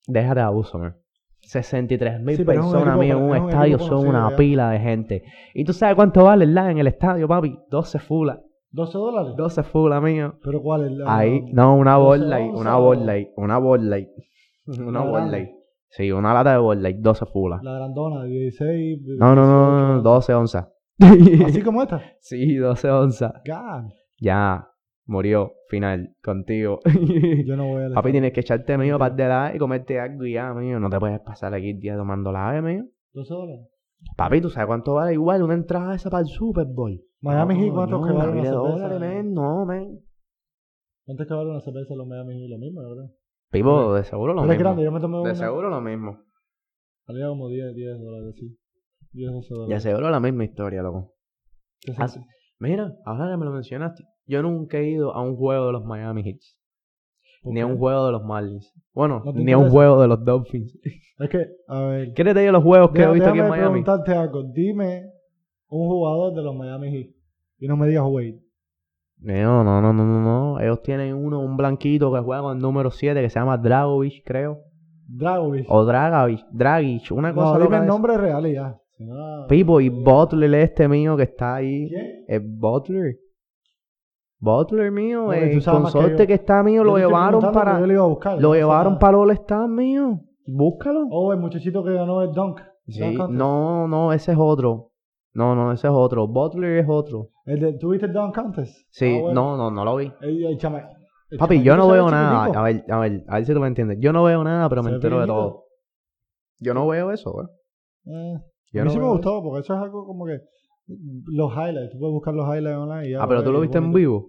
déjate de abuso, man. 63 mil Sí, personas, mío, en un es un estadio son conocido, una ya. pila de gente. ¿Y tú sabes cuánto vale el en el estadio, papi? 12 fulas. 12 dólares. 12 fulas, mío. ¿Pero cuál es la.? Ahí, no, una 12 Bud Light, onzas una Light, una Light. Una La Bud grande. Light. Sí, una lata de Light, 12 fulas. La grandona, 16. No, no, no, no, no, 18, 12 onzas. Así como esta. Sí, 12 onzas. God. Ya, murió, final, contigo. Yo no voy a. Papi, tienes que echarte mío par de la y comerte algo y ya, mío. No te puedes pasar aquí el día tomando la ave, mío. 12 dólares. Papi, ¿tú sabes cuánto vale igual una entrada esa para el Super Bowl? Miami Heat, ¿cuánto no, que vale una de cerveza? men. No, men. ¿Cuánto es que vale una cerveza en los Miami Heat? Lo mismo, creo. Pipo, de seguro lo es mismo. grande, yo me tomé una. De seguro lo mismo. Salía como 10, 10 dólares, sí. 10, 12 De dólares. seguro la misma historia, loco. ¿Qué Ah, se- Mira, ahora que me lo mencionaste, yo nunca he ido a un juego de los Miami Heat, ¿por ni a qué? un juego de los Marlins. Bueno, ¿No te ni a un juego de los Dolphins. Es que, a ver. ¿Quieres te diga los juegos que he visto aquí en Miami? preguntarte algo. Dime un jugador de los Miami Heat. Y no me digas Wade. No, no, no, no, no. Ellos tienen uno, un blanquito que juega con el número 7 que se llama Dragovich, creo. Dragovic. O Dragovich, Dragic, una cosa no, loca dime el de nombre real y ya. No- Pipo y Butler este mío que está ahí. ¿Quién? Es Butler. Butler mío, No, tú el que consorte yo. que, está mío, lo llevaron para... Yo lo iba a buscar. Lo no sé llevaron para All Star mío. Búscalo. Oh, el muchachito que ganó el Dunk. Sí, Dunk no, no, ese es otro. No, no, ese es otro. Butler es otro. El de, ¿Tuviste el Dunk Contest? Sí, Ah, bueno. no, no, no lo vi. El, el chama- el Papi, yo no veo nada. A ver, a ver, a ver si tú me entiendes. Yo no veo nada, pero me entero de todo. Yo no veo eso, güey. Eh, Yo a mí no sí me gustó porque eso es algo como que los highlights. Tú puedes buscar los highlights online y ya. Ah, pero ves, tú lo viste en vivo.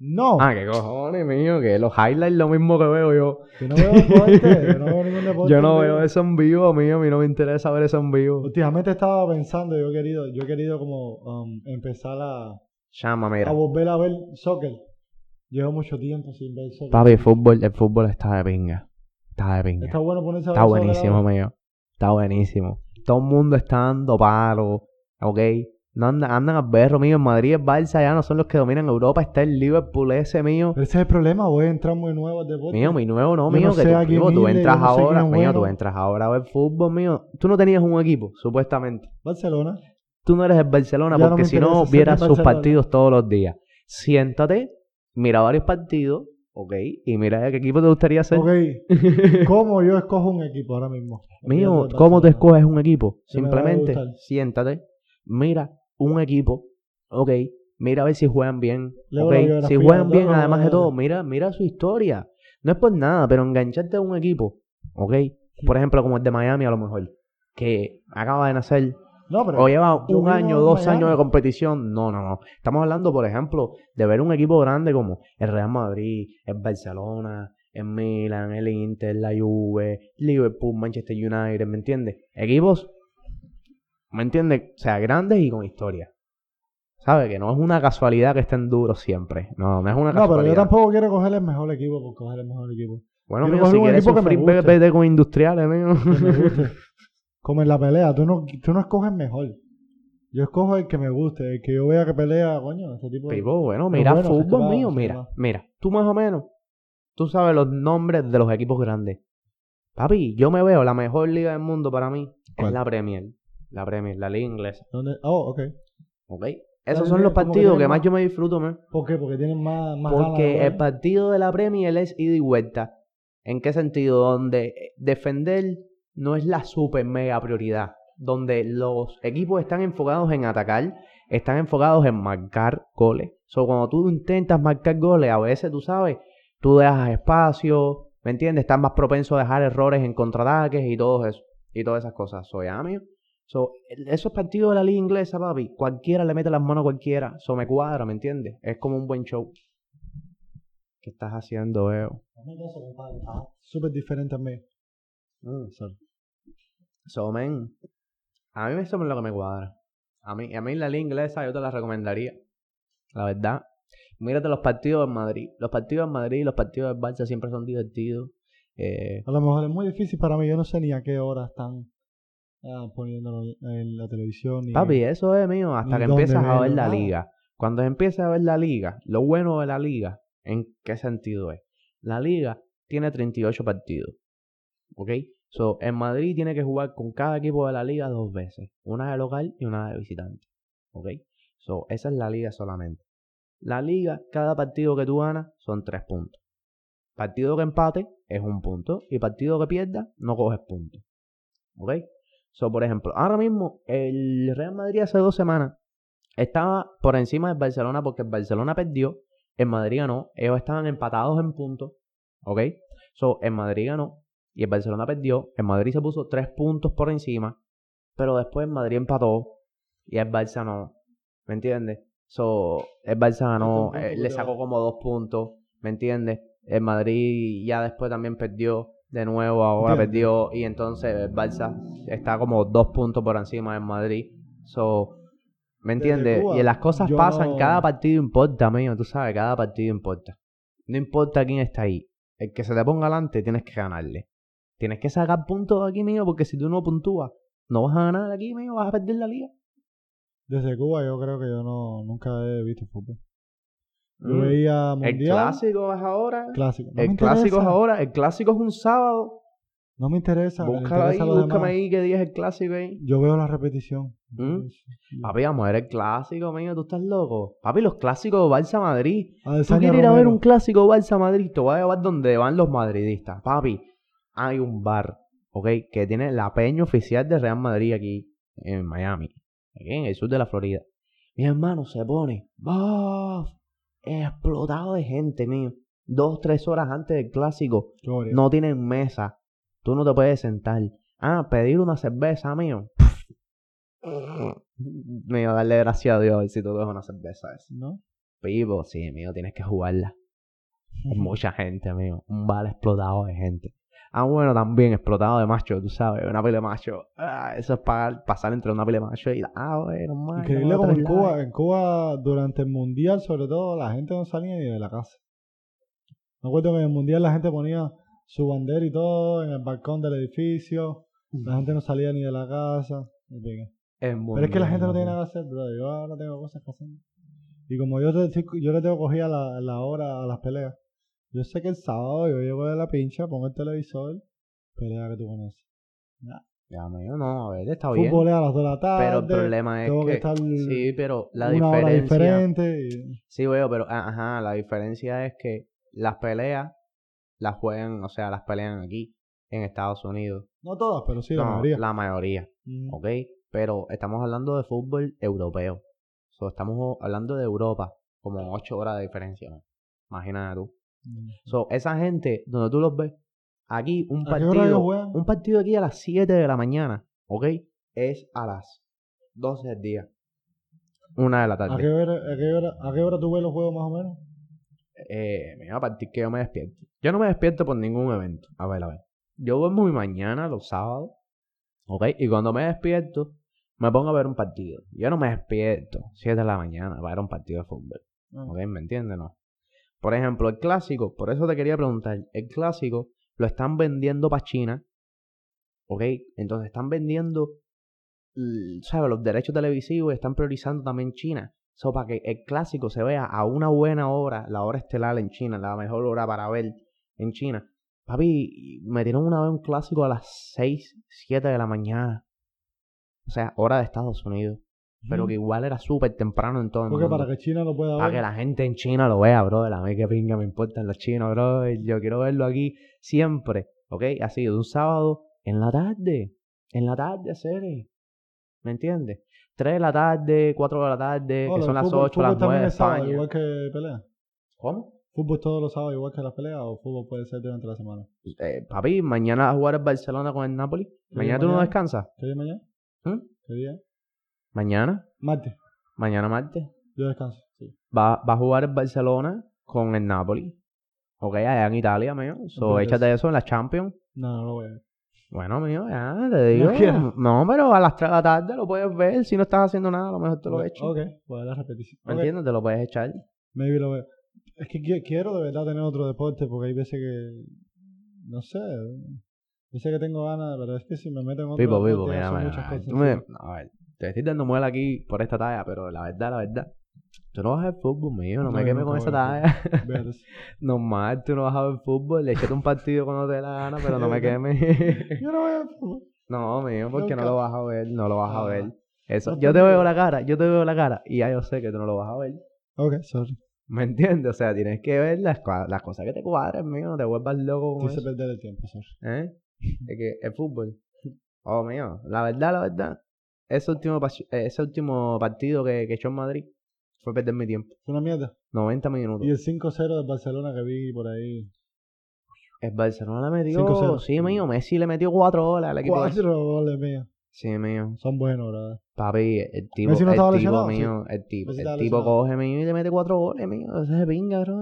No, Ah, qué cojones, mío, que los highlights lo mismo que veo yo. yo no veo deporte. yo no veo ningún deporte. Yo no veo eso en vivo, mío. A mí no me interesa ver eso en vivo. Últimamente estaba pensando, yo he querido, yo he querido como um, empezar a, Chama, mira. a volver a ver soccer. Llevo mucho tiempo sin ver soccer. Papi, el fútbol, el fútbol está de pinga. Está de pinga. Está bueno ponerse a Está ver soccer buenísimo, mío. Está buenísimo. Todo el mundo está dando palo, ¿ok? No andan, andan al berro mío. En Madrid el Barça ya no son los que dominan Europa. Está el Liverpool ese mío. Pero ese es el problema, voy a entrar muy nuevo al deporte. Mío, mi nuevo no, Yo mío. no que tú, tipo, tú entras no ahora, es mío, tú entras ahora a ver fútbol, mío. Tú no tenías un equipo, supuestamente. Barcelona. Tú no eres el Barcelona Ya porque si no vieras sus partidos todos los días. Siéntate, mira varios partidos, ok, y mira qué equipo te gustaría ser. Ok, ¿cómo yo escojo un equipo ahora mismo? Mío, ¿cómo te Barcelona. escoges un equipo? Simplemente siéntate, mira un equipo, ok, mira a ver si juegan bien, Leo ok, la si juegan bien, además de todo, mira, mira su historia. No es por nada, pero engancharte a un equipo, ok, por ejemplo como el de Miami a lo mejor, que acaba de nacer, No, pero o lleva un año, dos Miami. años de competición. No, no, no. Estamos hablando, por ejemplo, de ver un equipo grande como el Real Madrid, el Barcelona, el Milan, el Inter, la Juve, Liverpool, Manchester United, ¿me entiendes? Equipos, ¿me entiendes? O sea, grandes y con historia. ¿Sabes? Que no es una casualidad que estén duros siempre. No, no es una No, pero casualidad. yo tampoco quiero coger el mejor equipo por coger el mejor equipo. Bueno, quiero si quieres equipo que me sufrir, vete con industriales, guste. Como en la pelea, tú no, tú no escoges mejor. Yo escojo el que me guste, el que yo vea que pelea, coño, ese tipo de... Tipo, bueno, mira fútbol mío, mira, mira, tú más o menos, tú sabes los nombres de los equipos grandes. Papi, yo me veo la mejor liga del mundo para mí ¿Cuál? es la Premier, la Premier, la liga inglesa, ¿Dónde? Oh, ok. ¿ok? Esos son los que partidos que más más- yo me disfruto, man. ¿Por qué? Porque tienen más, más Porque el partido de la Premier es ida y vuelta. ¿En qué sentido? Donde defender no es la super mega prioridad. Donde los equipos están enfocados en atacar, están enfocados en marcar goles. So, cuando tú intentas marcar goles, a veces tú sabes, tú dejas espacio, ¿me entiendes? Estás más propenso a dejar errores en contraataques y todo eso. Y todas esas cosas. Soy amigo. So, esos partidos de la liga inglesa, papi, cualquiera le mete las manos a cualquiera. So, me cuadra, ¿me entiendes? Es como un buen show. ¿Qué estás haciendo, Eo? Súper diferente a mí. Mm, So, men, a mí eso es lo que me cuadra. A mí, a mí la liga inglesa yo te la recomendaría. La verdad. Mírate los partidos en Madrid. Los partidos en Madrid y los partidos del Barça siempre son divertidos. Eh, A lo mejor es muy difícil para mí. Yo no sé ni a qué hora están ah, poniéndolo en la televisión. Ni papi, eso es mío hasta que empiezas a ver la liga. Cuando empiezas a ver la liga, lo bueno de la liga, ¿en qué sentido es? La liga tiene 38 partidos. ¿Ok? So, en Madrid tiene que jugar con cada equipo de la liga dos veces. Una de local y una de visitante. ¿Ok? So, esa es la liga solamente. La liga, cada partido que tú ganas son tres puntos. Partido que empate es un punto. Y partido que pierdas, no coges puntos. ¿Ok? So, por ejemplo, ahora mismo el Real Madrid hace dos semanas estaba por encima del Barcelona porque el Barcelona perdió. El Madrid ganó. Ellos estaban empatados en puntos. ¿Ok? So, el Madrid ganó y el Barcelona perdió. El Madrid se puso tres puntos por encima. Pero después el Madrid empató y el Barça no. ¿Me entiendes? So, el Barça ganó, eh, le sacó como dos puntos. ¿Me entiendes? El Madrid ya después también perdió de nuevo. Ahora perdió y entonces el Barça está como dos puntos por encima del Madrid. So, ¿me entiendes? Cuba, Y las cosas pasan, no- cada partido importa, mío, tú sabes, cada partido importa. No importa quién está ahí. El que se te ponga adelante tienes que ganarle. Tienes que sacar puntos aquí, mío, porque si tú no puntúas, no vas a ganar aquí, mío, vas a perder la liga. Desde Cuba yo creo que yo no nunca he visto fútbol. Yo Mm. veía El clásico es ahora. Clásico. No me el clásico es ahora. El clásico es un sábado. No me interesa. ahí, búscame demás. ahí qué día es el clásico ahí. Yo veo la repetición. ¿Mm? Papi, vamos a ver el clásico, mío, tú estás loco. Papi, los clásicos Barça-Madrid. ¿Tú Adesanya quieres ir a ver un clásico Barça-Madrid? Te voy a llevar donde van los madridistas. Papi, hay un bar, ¿ok? Que tiene la peña oficial de Real Madrid aquí en Miami. Aquí en el sur de la Florida. Mi hermano se pone, ¡buf! Explotado de gente, mío. Dos, tres horas antes del clásico. Gloria. No tienen mesa. Tú no te puedes sentar. Ah, pedir una cerveza, mío. Mío, darle gracias a Dios a ver si tú coges una cerveza esa. ¿No? Pipo, sí, mío, tienes que jugarla. Mucha gente, mío. Un bar explotado de gente. Ah, bueno, también explotado de macho, tú sabes. Una pila de macho. Ah, eso es para pasar entre una pila de macho y... Ah, bueno, man, Increíble como en. Cuba, en Cuba durante el mundial sobre todo la gente no salía ni de la casa. Me acuerdo que en el mundial la gente ponía su bandera y todo en el balcón del edificio. La gente no salía ni de la casa. Pero es que la gente no tiene nada que hacer, bro. Yo ahora tengo cosas que hacer. Y como yo, te, yo le tengo cogida la, la hora a las peleas, yo sé que el sábado yo llego de la pincha, pongo el televisor, pelea que tú conoces. Ya. Ya, mío, no, a ver, está bien. Fútbol a las 2 de la tarde. Pero el problema es tengo que que... estar Sí, pero la una hora diferencia... diferente. y- Sí, veo, pero ajá, la diferencia es que las peleas las juegan, o sea, las pelean aquí, en Estados Unidos. No todas, pero sí, la No, mayoría. La mayoría, Mm. ¿ok? Pero estamos hablando de fútbol europeo. So, estamos hablando de Europa, como 8 horas de diferencia, ¿no? Imagínate tú. So, esa gente, donde tú los ves, aquí un ¿A qué hora ellos partido, un partido aquí a las 7 de la mañana, ¿ok? Es a las 12 del día. Una de la tarde. ¿A qué, hora, a, qué hora, ¿A qué hora tú ves los juegos más o menos? Eh, mira, a partir que yo me despierto. Yo no me despierto por ningún evento. A ver, a ver. Yo duermo mi mañana, los sábados. ¿Ok? Y cuando me despierto, me pongo a ver un partido. Yo no me despierto 7 de la mañana para ver un partido de fútbol. Ah. ¿Ok? ¿Me entiendes? No. Por ejemplo, el clásico, por eso te quería preguntar. El clásico lo están vendiendo para China. ¿Ok? Entonces están vendiendo, ¿sabes? Los derechos televisivos están priorizando también China. So, para que el clásico se vea a una buena hora, la hora estelar en China, la mejor hora para ver en China. Papi, me dieron una vez un clásico a las 6, 7 de la mañana. O sea, hora de Estados Unidos. Pero que igual era súper temprano en todo el Porque mundo. para que China lo pueda Para ver. que la gente en China lo vea, brother. A mí qué pinga me importan los chinos, bro. Yo quiero verlo aquí siempre. ¿Ok? Así, de un sábado en la tarde. En la tarde, serie. ¿Me entiendes? 3 de la tarde, 4 de la tarde, que son las fútbol- 8, las fútbol 9 también de es sábado, España. igual que pelea. ¿Cómo? ¿Fútbol todos los sábados igual que las peleas o fútbol puede ser durante la semana? Eh, papi, mañana a jugar el Barcelona con el Napoli. Mañana tú no descansas. ¿Qué día mañana? ¿Mm? ¿Qué día? Mañana, Martes. mañana martes, Yo descanso. Sí. va, va a jugar el Barcelona con el Napoli. Ok, allá en Italia, mío. So, échate eso en la Champions. No, no lo voy a ver. Bueno, mío, ya te digo. No, pero a las 3 de la tarde lo puedes ver. Si no estás haciendo nada, a lo mejor te lo echo. Ok, voy a dar repetición. ¿Me entiendes? Te lo puedes echar. Maybe lo veo. Es que qui- quiero de verdad tener otro deporte porque hay veces que. No sé. Veces que tengo ganas, pero es que si me meto en otro Pipo, ya mira, mira, tú me-. A ver, te estoy dando muela aquí por esta talla, pero la verdad, la verdad. Tú no vas a ver fútbol, mío. No, No, me quemes con esa talla. Normal, tú no vas a ver fútbol. Échate un partido cuando te dé la gana, pero no me quemes. Yo no voy a ver fútbol. no, mío, porque no lo vas a ver. No lo vas a Ah. ver. Eso, No yo te te veo la cara, yo te veo la cara y ya yo sé que tú no lo vas a ver. Ok, sorry. ¿Me entiendes? O sea, tienes que ver las, cosas que te cuadren, mío. No te vuelvas loco con eso. perder el tiempo, sorry. ¿Eh? Es que el fútbol. Oh, mío. La verdad, la verdad. Ese último, eh, ese último partido que, que echó en Madrid fue perder mi tiempo. Fue una mierda. 90 minutos. Y el 5-0 del Barcelona que vi por ahí. El Barcelona le metió. 5-0. Sí, mío. Messi le metió cuatro goles al equipo. ese. Cuatro goles míos. Sí, mío. Son buenos, ¿verdad? Papi, el tipo, ¿Messi no el estaba tipo lesionado? mío, el tipo, Messi el tipo coge mío y le mete cuatro goles, mío. Ese es pinga, bro.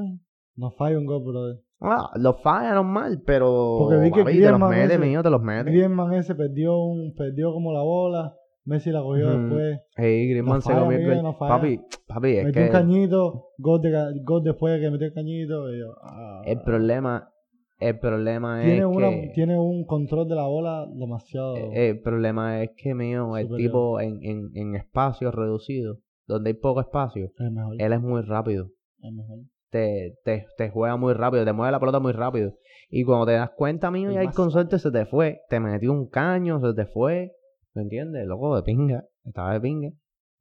No falla un gol, brother. Ah, los falla normal, pero. Porque vi que papi, te los mete, ese- mío, te los mete. Griezmann ese perdió un perdió como la bola. Messi la cogió después. Hey, Griezmann No se comió el no. Papi, papi, es metió que un cañito, gol, de, gol después que metió el cañito. Y yo, ah. el problema, el problema es una, que. tiene un control de la bola demasiado. eh, El problema es que, mío, el tipo en, en, en espacios reducidos, donde hay poco espacio, es mejor. él es muy rápido. es mejor. te, te, te juega muy rápido, te mueve la pelota muy rápido. Y cuando te das cuenta, mío, y Es ahí más con suerte se te fue. Te metió un caño, se te fue. ¿Me entiendes? Loco de pinga. Estaba de pinga.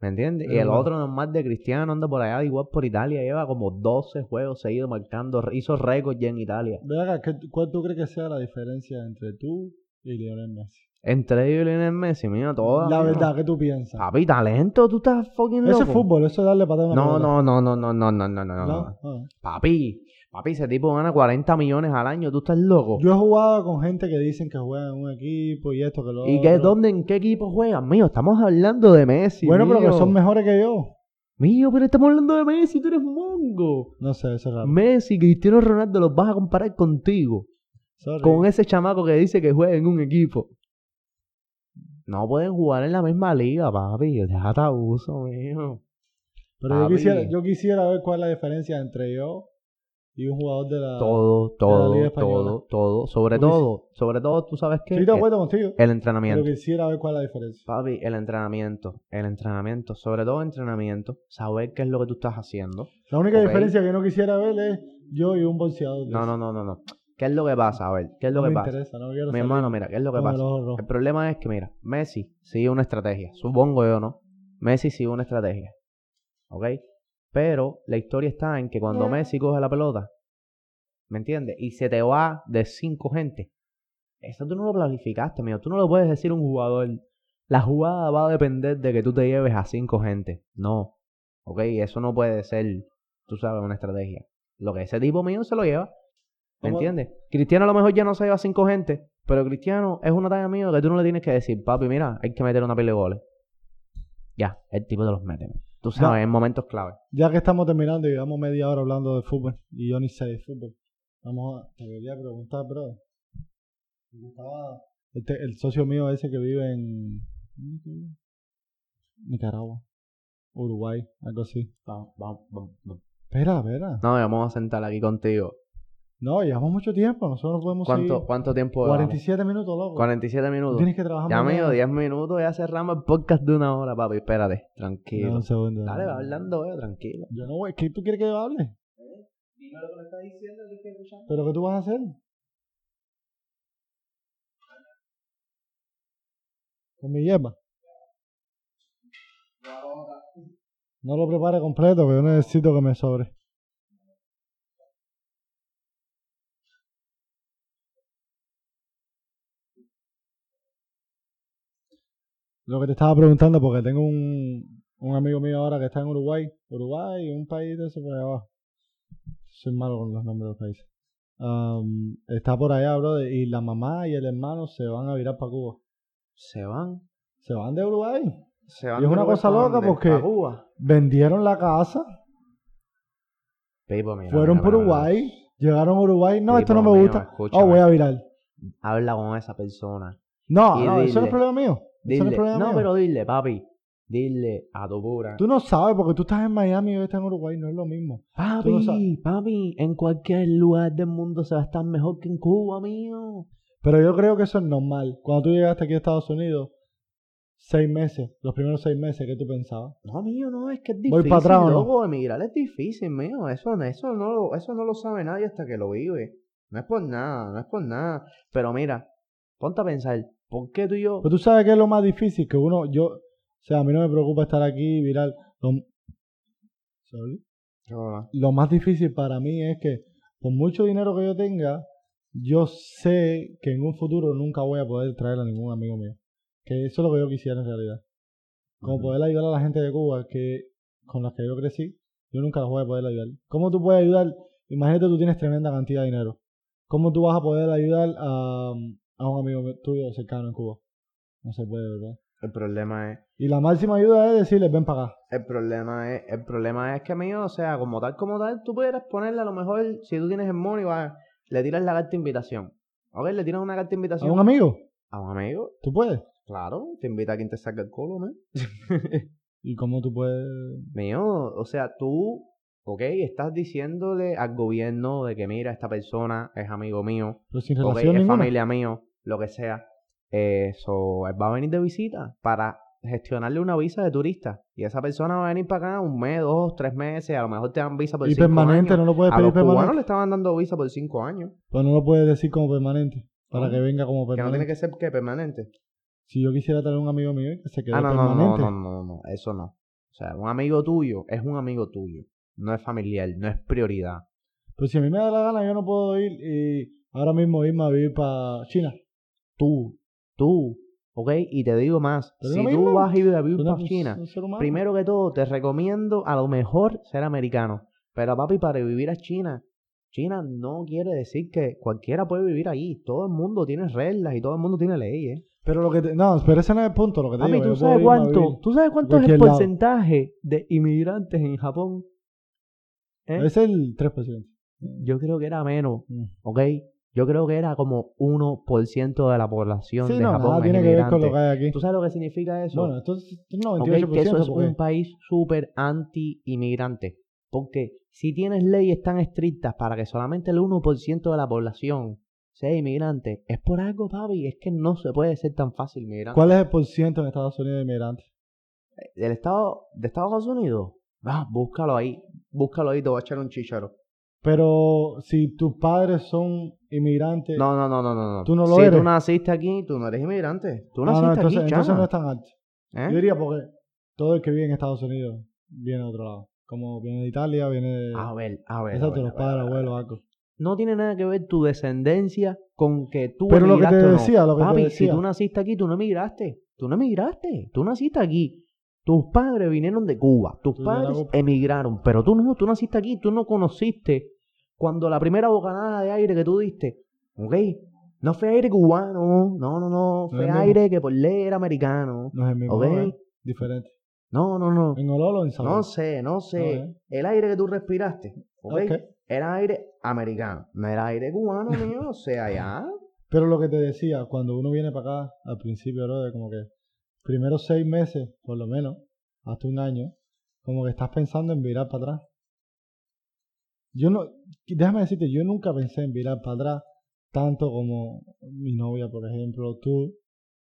¿Me entiendes? Y el otro normal de Cristiano anda por allá, igual por Italia. Lleva como 12 juegos seguidos marcando. Hizo récord ya en Italia. Ve acá, ¿qué- ¿cuál tú crees que sea la diferencia entre tú y Lionel Messi? Entre ellos y Lionel Messi, mío, todo. la verdad, ¿qué tú piensas? Papi, talento, tú estás fucking loco. Eso es fútbol, eso es darle patada a una No, pelota. no, no, no, no, no, no, no, no, no. ¿No? Ah. Papi, papi, ese tipo gana 40 millones al año. ¿Tú estás loco? Yo he jugado con gente que dicen que juegan en un equipo y esto que lo ¿Y qué, otro. dónde, en qué equipo juegan? Mío, estamos hablando de Messi. Bueno, pero que son mejores que yo. Mío, pero estamos hablando de Messi, tú eres mongo. No sé, eso es raro. Messi, Cristiano Ronaldo, los vas a comparar contigo. Sorry. Con ese chamaco que dice que juega en un equipo. No pueden jugar en la misma liga, papi. Déjate abuso, mío. Pero yo quisiera, yo quisiera ver cuál es la diferencia entre yo y un jugador de la... Todo, Liga todo, Española. todo, todo. Sobre Porque todo, sobre todo, tú sabes qué? Estoy de El- acuerdo contigo, el pero entrenamiento. quisiera ver cuál es la diferencia. Papi, el entrenamiento, el entrenamiento, sobre todo entrenamiento, saber qué es lo que tú estás haciendo. La única diferencia que no quisiera ver es yo y un bolseador. No, no, no, no, no. ¿Qué es lo que pasa? A ver, ¿qué es lo No que me pasa? interesa, no quiero Mi hermano, mira, ¿qué es lo que el pasa? El problema es que, mira, Messi sigue una estrategia. Supongo yo, ¿no? Messi sigue una estrategia. ¿Ok? Pero la historia está en que cuando Messi coge la pelota, ¿me entiendes? Y se te va de cinco gente. Eso tú no lo planificaste, mío. Tú no le puedes decir a un jugador, la jugada va a depender de que tú te lleves a cinco gente. No. ¿Ok? Eso no puede ser, tú sabes, una estrategia. Lo que ese tipo mío se lo lleva. ¿Me entiendes? Cristiano a lo mejor ya no se lleva cinco gente, pero Cristiano es una talla mío que tú no le tienes que decir, papi, mira, hay que meter una pila de goles. Ya, el tipo de los mete. Tú sabes, en momentos clave. Ya que estamos terminando y llevamos media hora hablando de fútbol y yo ni sé de fútbol, vamos a. Te quería preguntar, bro. Estaba este- el socio mío ese que vive en. Nicaragua, Uruguay, algo así. Vamos, vamos, vamos, vamos. Espera, espera. No, vamos a sentar aquí contigo. No, llevamos mucho tiempo, nosotros no podemos ¿Cuánto, seguir. cuánto tiempo? llevamos? 47 minutos, loco. 47 Tú minutos. tienes que trabajar Ya mío, 10 minutos, ya cerramos el podcast de una hora, papi. Espérate, tranquilo. No, un segundo. Dale, va hablando, eh, tranquilo. Yo no voy. ¿Qué tú quieres que yo hable? Dime lo que me estás diciendo, que estoy escuchando. ¿Pero qué tú vas a hacer? Con mi hierba. No lo prepare completo, que yo necesito que me sobre. Lo que te estaba preguntando, porque tengo un, un amigo mío ahora que está en Uruguay. Uruguay, un país de eso por allá abajo. Soy malo con los nombres de los países. Está por allá, bro, y la mamá y el hermano se van a virar para Cuba. Se van. Se van de Uruguay. Se van Y es una cosa loca porque- Cuba. Vendieron la casa, Pipo, mira, fueron mira, por mira. Uruguay, llegaron a Uruguay. No, esto no me gusta. Oh, voy a virar. Habla con esa persona. No, no, eso no es problema mío. No es Dile, problema no, mío. pero dile, papi. Dile a tu pura. Tú no sabes porque tú estás en Miami y yo estás en Uruguay, no es lo mismo. Papi, no papi, en cualquier lugar del mundo se va a estar mejor que en Cuba, mío. Pero yo creo que eso es normal. Cuando tú llegaste aquí a Estados Unidos, seis meses, los primeros seis meses, ¿qué tú pensabas? No, mío, no, es que es Voy difícil, pa' atrás, ¿o no? loco, emigrar es difícil, mío. Eso, eso, no, eso no lo sabe nadie hasta que lo vive. No es por nada, no es por nada. Pero mira, ponte a pensar, ¿por qué tú y yo... Pero tú sabes que es lo más difícil, que uno, yo, o sea, a mí no me preocupa estar aquí viral. Lo, Sorry. lo más difícil para mí es que por mucho dinero que yo tenga, yo sé que en un futuro nunca voy a poder traer a ningún amigo mío. Que eso es lo que yo quisiera en realidad. Como poder ayudar a la gente de Cuba que con las que yo crecí, yo nunca los voy a poder ayudar. ¿Cómo tú puedes ayudar? Imagínate tú tienes tremenda cantidad de dinero. ¿Cómo tú vas a poder ayudar a, a un amigo tuyo cercano en Cuba? No se puede, ¿verdad? El problema es... Y la máxima ayuda es decirle, ven para acá. El problema es, el problema es que mío, o sea, como tal, como tal, tú pudieras ponerle a lo mejor, si tú tienes el money, va, le tiras la carta de invitación. ¿Ok? Le tiras una carta de ¿A invitación un amigo? a un amigo. ¿Tú puedes? Claro, te invita a quien te saque el culo, ¿no? ¿Y cómo tú puedes...? Mío, o sea, tú, ok, estás diciéndole al gobierno de que mira, esta persona es amigo mío, sin ok, relación es ninguna. familia mío, lo que sea. Eso, él va a venir de visita para gestionarle una visa de turista. Y esa persona va a venir para acá un mes, dos, tres meses, a lo mejor te dan visa por Y cinco permanente, años. no lo puedes A pedir los cubanos permanente. le estaban dando visa por cinco años. Pero no lo puedes decir como permanente. Para que venga como Que no permanente. tiene que ser que permanente. Si yo quisiera traer un amigo mío que se quede Ah, no, no, no, permanente. no, no, no, eso no. O sea, un amigo tuyo es un amigo tuyo. No es familiar, no es prioridad. Pero si a mí me da la gana, yo no puedo ir y ahora mismo irme a vivir para China. Tú, tú, ¿ok? Y te digo más, si tú mismo. vas a ir a vivir para China, primero que todo te recomiendo a lo mejor ser americano. Pero papi, para vivir a China, China no quiere decir que cualquiera puede vivir ahí. Todo el mundo tiene reglas y todo el mundo tiene leyes. Pero lo que te... No, pero ese no es el punto. Lo que te digo. ¿tú sabes cuánto? ¿Tú sabes cuánto es el lado. porcentaje de inmigrantes en Japón? ¿Eh? Es el 3%. Yo creo que era menos, Mm. ¿ok? Yo creo que era como 1% de la población Sí, de no, Japón nada tiene que ver con lo que inmigrante. hay aquí. ¿Tú sabes lo que significa eso? Bueno, esto es esto es ¿Ok? 98%. Que eso es porque- un país súper anti-inmigrante. Porque si tienes leyes tan estrictas para que solamente el 1% de la población sea inmigrante, es por algo, papi. Es que no se puede ser tan fácil migrante. ¿Cuál es el porciento en Estados Unidos de inmigrantes? ¿Del estado de Estados Unidos? Ah, búscalo ahí. Búscalo ahí, te voy a echar un chicharo. Pero si tus padres son inmigrantes, No, no, no, no, no. no. ¿Tú no lo si eres? tú naciste aquí, tú no eres inmigrante. Tú Ah, no, naciste entonces, aquí, entonces no es tan alto. ¿Eh? Yo diría porque todo el que vive en Estados Unidos viene de otro lado. Como viene de Italia, viene de... A ver, a ver. Exacto, los padres, abuelos, algo. No tiene nada que ver tu descendencia con que tú Pero lo que te emigraste o no. decía, lo que te Papi, decía. si tú naciste aquí, tú no emigraste. Tú no emigraste. Tú naciste aquí. Tus padres vinieron de Cuba. Tus padres emigraron. Pero tú no, tú naciste aquí. Tú no conociste cuando la primera bocanada de aire que tú diste, ¿ok? No fue aire cubano. No, no, no. Fue mismo. aire que por ley era americano. No es el mismo, Ok. ¿no? Es diferente. No, no, no. En olor o en sabor. No sé, no sé. No, ¿eh? El aire que tú respiraste, ¿ok? Ok. Era aire americano. No era aire cubano, mío. O sea, ya. Pero lo que te decía, cuando uno viene para acá, al principio, bro, de como que primeros seis meses, por lo menos, hasta un año, como que estás pensando en virar para atrás. Yo no, déjame decirte, yo nunca pensé en virar para atrás tanto como mi novia, por ejemplo, tú.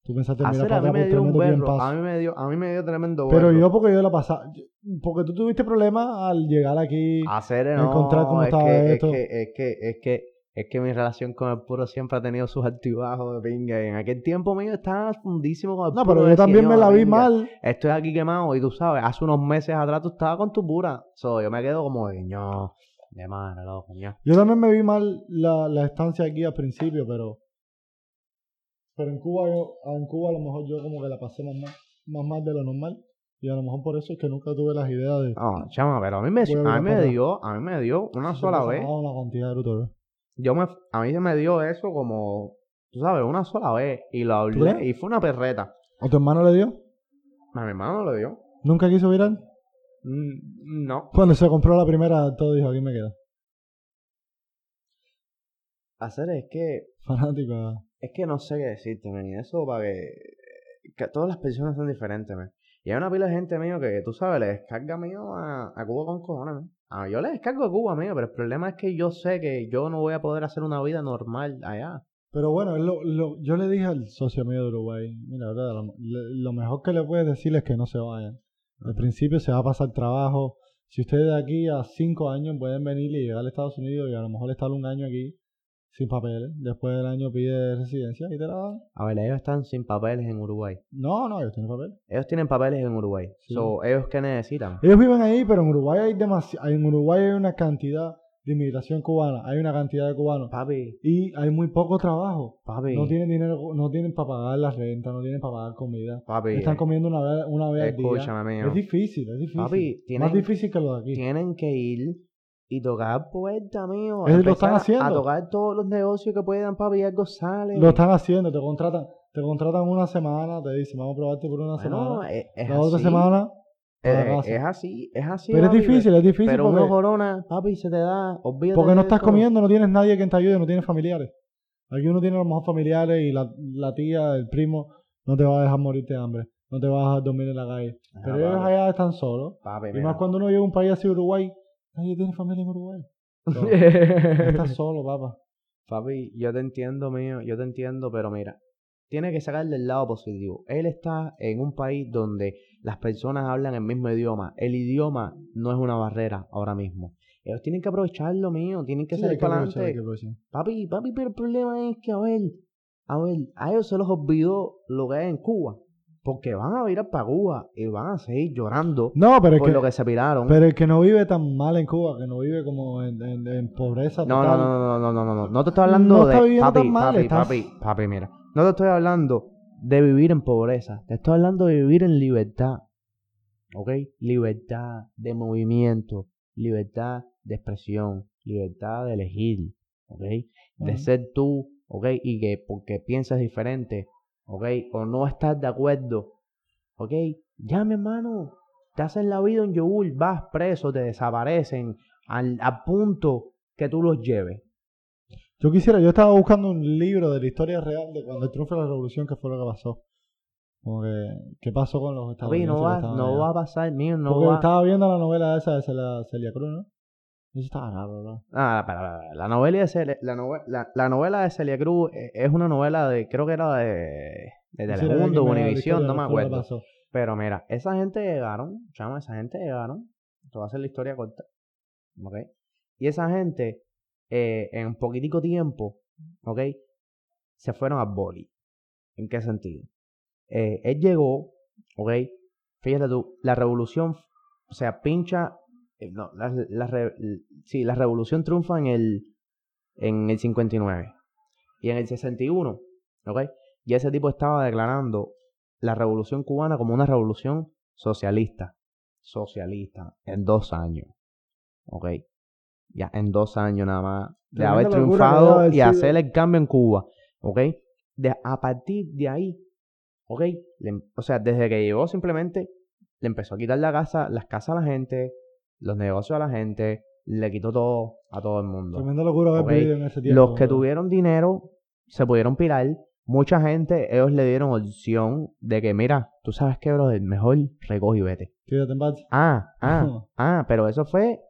Tú pensaste en virar Hacer para atrás por tremendo berro. tiempazo. A mí me dio, a mí me dio tremendo Pero yo porque yo la pasaba, porque tú tuviste problemas al llegar aquí. Hacer no, encontrar cómo es estaba que, esto. Es que, es que, es que, es que mi relación con el puro siempre ha tenido sus altibajos de pinga. Y en aquel tiempo mío estaba fundísimo con el No, puro. pero yo también me "No, la vi pinga, mal. Estoy aquí quemado y tú sabes, hace unos meses atrás tú estabas con tu pura. So, yo me quedo como de ño, de madre, loco, ño. Yo también me vi mal la, la estancia aquí al principio, pero pero en Cuba yo, en Cuba a lo mejor yo como que la pasé más mal, más mal de lo normal y a lo mejor por eso es que nunca tuve las ideas de No, chama, pero a mí me, a mí me dio, a mí me dio una sola vez. una cantidad de ¿verdad? Yo me, a mí se me dio eso como, tú sabes, una sola vez. Y lo hablé y fue una perreta. ¿O tu hermano le dio? A mi hermano lo dio. ¿Nunca quiso virar? Mm, No. Cuando se compró la primera, todo dijo, aquí me quedo. Hacer es que, Fanático. es que no sé qué decirte, man. y Eso para que, que todas las personas son diferentes, man. Y hay una pila de gente mío que, tú sabes, le descarga mío a, a Cuba con cojones, man. Ah, yo le descargo a Cuba, mío, pero el problema es que yo sé que yo no voy a poder hacer una vida normal allá. Pero bueno, lo, lo- yo le dije al socio mío de Uruguay, mira, verdad, lo, lo mejor que le puedes decir es que no se vayan. Al principio se va a pasar trabajo. Si ustedes de aquí a cinco años pueden venir y llegar a Estados Unidos y a lo mejor estar un año aquí sin papeles, después del año pide residencia y te la dan. A ver, ellos están sin papeles en Uruguay. No, no, ellos tienen papeles. Ellos tienen papeles en Uruguay. Sí. So, ¿ellos qué necesitan? Ellos viven ahí, pero en Uruguay hay demasi- en Uruguay hay una cantidad de inmigración cubana, hay una cantidad de cubanos Papi, y hay muy poco trabajo. papi, No tienen dinero, no tienen para pagar la renta, no tienen para pagar comida. papi. Están comiendo una vez, una vez al día. Mío. Es difícil, es difícil. Papi, tienen- Más difícil que lo de aquí. tienen que ir y tocar puerta, mío. Lo están haciendo. A tocar todos los negocios que puedan, papi, y algo sale. Lo están haciendo, te contratan, te contratan una semana, te dicen, vamos a probarte por una Bueno, semana. es, es La otra semana, Eh, es así, es así. pero es difícil, es difícil Pero porque, corona, papi, se te da. Olvídate porque no estás comiendo, no tienes nadie que te ayude, no tienes familiares. Aquí uno tiene a lo mejor familiares y la, la tía, el primo, no te va a dejar morirte de hambre, no te vas a dejar dormir en la calle. Ajá, Pero ellos allá están solos. Papi, Y más cuando uno llega a un país así, Uruguay, nadie tiene familia en Uruguay. No, estás solo, papá. Papi, yo te entiendo, mío, yo te entiendo, pero mira, tiene que sacar del lado positivo. Él está en un país donde las personas hablan el mismo idioma. El idioma no es una barrera ahora mismo. Ellos tienen que aprovecharlo, mío, tienen que Sí, salir para adelante. Papi, papi, pero el problema es que, a ver, a ver, a ellos se les olvidó lo que hay en Cuba. Porque van a virar para Cuba y van a seguir llorando No, pero es por que, lo que se piraron. pero el que no vive tan mal en Cuba, que no vive como en, en- en pobreza No, no, total. no, no, no, no, no, no. No te estoy hablando No de. está viviendo papi, tan mal, papi, estás- papi, papi, mira. No te estoy hablando de vivir en pobreza. Te estoy hablando de vivir en libertad. ¿Ok? Libertad de movimiento. Libertad de expresión. Libertad de elegir. ¿Ok? De ser tú. ¿Ok? Y que porque piensas diferente. ¿Ok? O no estás de acuerdo. ¿Ok? Ya, mi hermano. Te hacen la vida un yogur. Vas preso. Te desaparecen. Al, a punto que tú los lleves. Yo quisiera, yo estaba buscando un libro de la historia real de cuando de la revolución, que fue lo que pasó. Como que, ¿qué pasó con los Papi, estadounidenses? no va, no allá? va a pasar, mío, no Porque va. estaba viendo la novela esa de Celia Cruz, ¿no? Eso estaba raro, ¿no? Ah, espera, espera. La novela de Celia, la, nove- la, la novela de Celia Cruz eh, es una novela de, creo que era de, de Telemundo, Univisión, no me acuerdo. Pero mira, esa gente llegaron, chama, esa gente llegaron. Esto va a ser la historia corta. ¿Ok? Y esa gente, eh, en un poquitico tiempo, ¿ok? Se fueron a Boli. ¿En qué sentido? Eh, él llegó, ¿ok? Fíjate tú, la revolución, o sea, pincha. Eh, no, la, la re- sí, la revolución triunfa en el, en el 59. Y en el 61, ¿ok? Y ese tipo estaba declarando la revolución cubana como una revolución socialista. Socialista. En dos años. ¿Ok? Ya en dos años nada más. De haber triunfado y hacer el cambio en Cuba. ¿Ok? De, a partir de ahí. ¿Ok? Le- o sea, desde que llegó simplemente le empezó a quitar la casa, las casas a la gente, los negocios a la gente, le quitó todo a todo el mundo. Tremenda locura haber Ok, vivido en ese tiempo. Los que tuvieron dinero se pudieron pirar. Mucha gente, ellos le dieron opción de que, mira, tú sabes que, bro, el mejor recoge y vete. Tírate en bate. Ah, ah, ah, pero eso fue,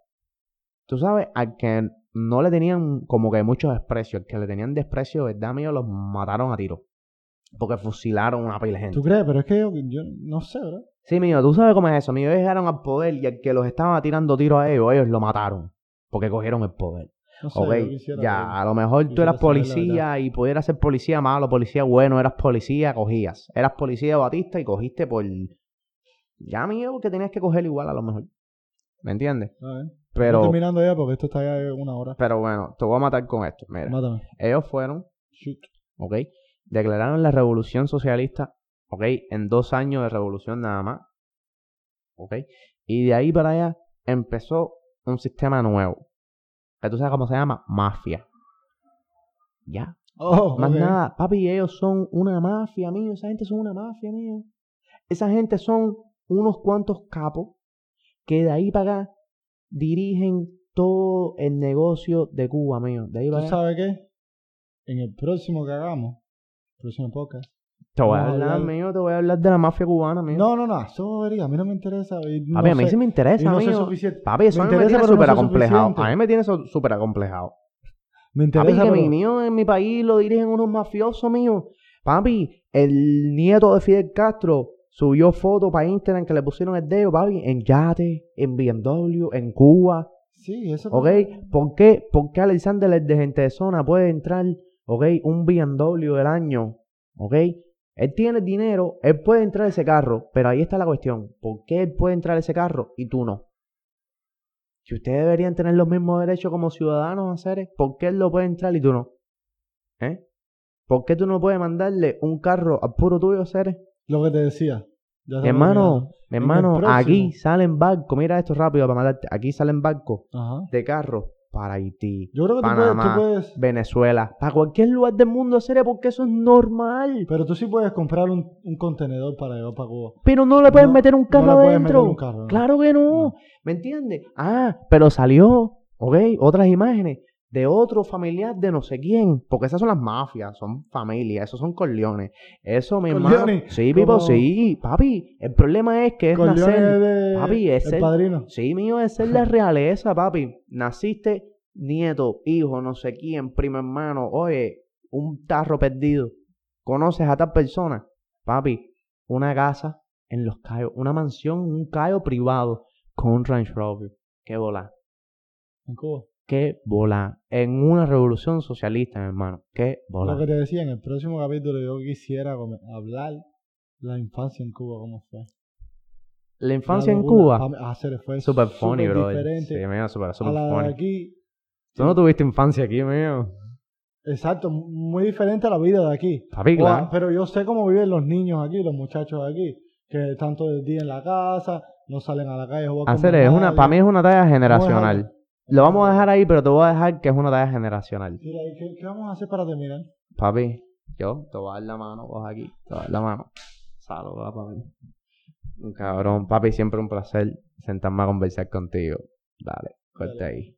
tú sabes, al que no le tenían como que mucho desprecio, al que le tenían desprecio, ¿verdad, mío? Los mataron a tiro. Porque fusilaron una pila de gente. ¿Tú crees? Pero es que yo, yo no sé, ¿verdad? Sí, mío, tú sabes cómo es eso. Mío, ellos llegaron al poder y al que los estaba tirando tiros a ellos, ellos lo mataron. Porque cogieron el poder. No sé, Ok, yo quisiera ya, ver. a lo mejor tú eras policía y pudieras ser policía malo, policía bueno, eras policía, cogías. Eras policía de Batista y cogiste por... Ya, mío, porque tenías que coger igual a lo mejor. ¿Me entiendes? A ver. Pero, Estoy terminando ya porque esto está ya una hora. pero bueno, te voy a matar con esto. Mira, Mátame. ellos fueron, Shoot. ¿ok? Declararon la revolución socialista, ¿ok? En dos años de revolución nada más, ¿ok? Y de ahí para allá empezó un sistema nuevo. Que tú sabes cómo se llama? Mafia. Ya. Oh, Más nada, papi, ellos son una mafia, mío. Esa gente son una mafia, mío. Esa gente son unos cuantos capos que de ahí para acá dirigen todo el negocio de Cuba, mío. De ahí ¿Tú para allá. sabes qué? En el próximo que hagamos, próximo podcast. Te voy a hablar, mío. Te voy a hablar de la mafia cubana, mío. No, no, no, eso bobería, a mí no me interesa. y no papi, a mí sí me y interesa, sé mío. suficiente. Papi, eso Me a mí me tiene súper acomplejado. A mí me tiene súper acomplejado. Me Papi, interesa, que pero... mi mío en mi país lo dirigen unos mafiosos míos. Papi, el nieto de Fidel Castro subió fotos para Instagram que le pusieron el dedo, papi, en yate, en BMW, en Cuba. Sí, eso... ¿Ok? ¿Por qué, ¿Por qué Alexander el de gente de zona puede entrar, ¿ok? Un BMW del año, ¿ok? Él tiene dinero, él puede entrar ese carro, pero ahí está la cuestión. ¿Por qué él puede entrar ese carro y tú no? Si ustedes deberían tener los mismos derechos como ciudadanos, hacer, ¿por qué él lo puede entrar y tú no? ¿Eh? ¿Por qué tú no puedes mandarle un carro al puro tuyo, hacer? Lo que te decía. Mi hermano, mi hermano, aquí salen barcos, mira esto rápido para matarte, aquí salen barcos de carros para Haití, Yo creo que tú puedes, tú puedes... Venezuela, para cualquier lugar del mundo hacer porque eso es normal. Pero tú sí puedes comprar un, un contenedor para llevar para Cuba. Pero no le puedes No, meter un no carro le puedes meter adentro. un carro, no. Claro que no. No. ¿Me entiendes? Ah, pero salió, ¿ok? Otras imágenes de otro familiar de no sé quién. Porque esas son las mafias, son familias, esos son corleones. Eso, mi hermano. Sí, Pipo, como- sí. Papi, el problema es que es Corleone nacer. de... Papi, es el el- padrino. Sí, mío, esa es la realeza, papi. Naciste nieto, hijo, no sé quién, primo hermano, oye, un tarro perdido. ¿Conoces a tal persona? Papi, una casa en Los Cayos, una mansión, un cayo privado con un Range Rover. Qué bola, En Cuba. Qué bola. En una revolución socialista, mi hermano. Qué Lo bola. que te decía, en el próximo capítulo yo quisiera hablar la infancia en Cuba, cómo fue. La infancia La en. Cuba, hacer fue super funny, bro. diferente Sí, mío, super, a super la de funny. aquí. Tú no tuviste infancia aquí, mío. Exacto, muy diferente a la vida de aquí. Papi, claro. pero yo sé cómo viven los niños aquí, los muchachos aquí, que están todo el día en la casa, no salen a la calle a jugar Hacer es una, para mí es una talla generacional. Lo vamos a dejar ahí, pero te voy a dejar que es una talla generacional. Mira, ¿y ¿qué, qué vamos a hacer para terminar? Papi, yo te voy a dar la mano, vos aquí, te voy a dar la mano. Saludos, papi. Un cabrón, papi, siempre un placer sentarme a conversar contigo. Dale, corte ahí.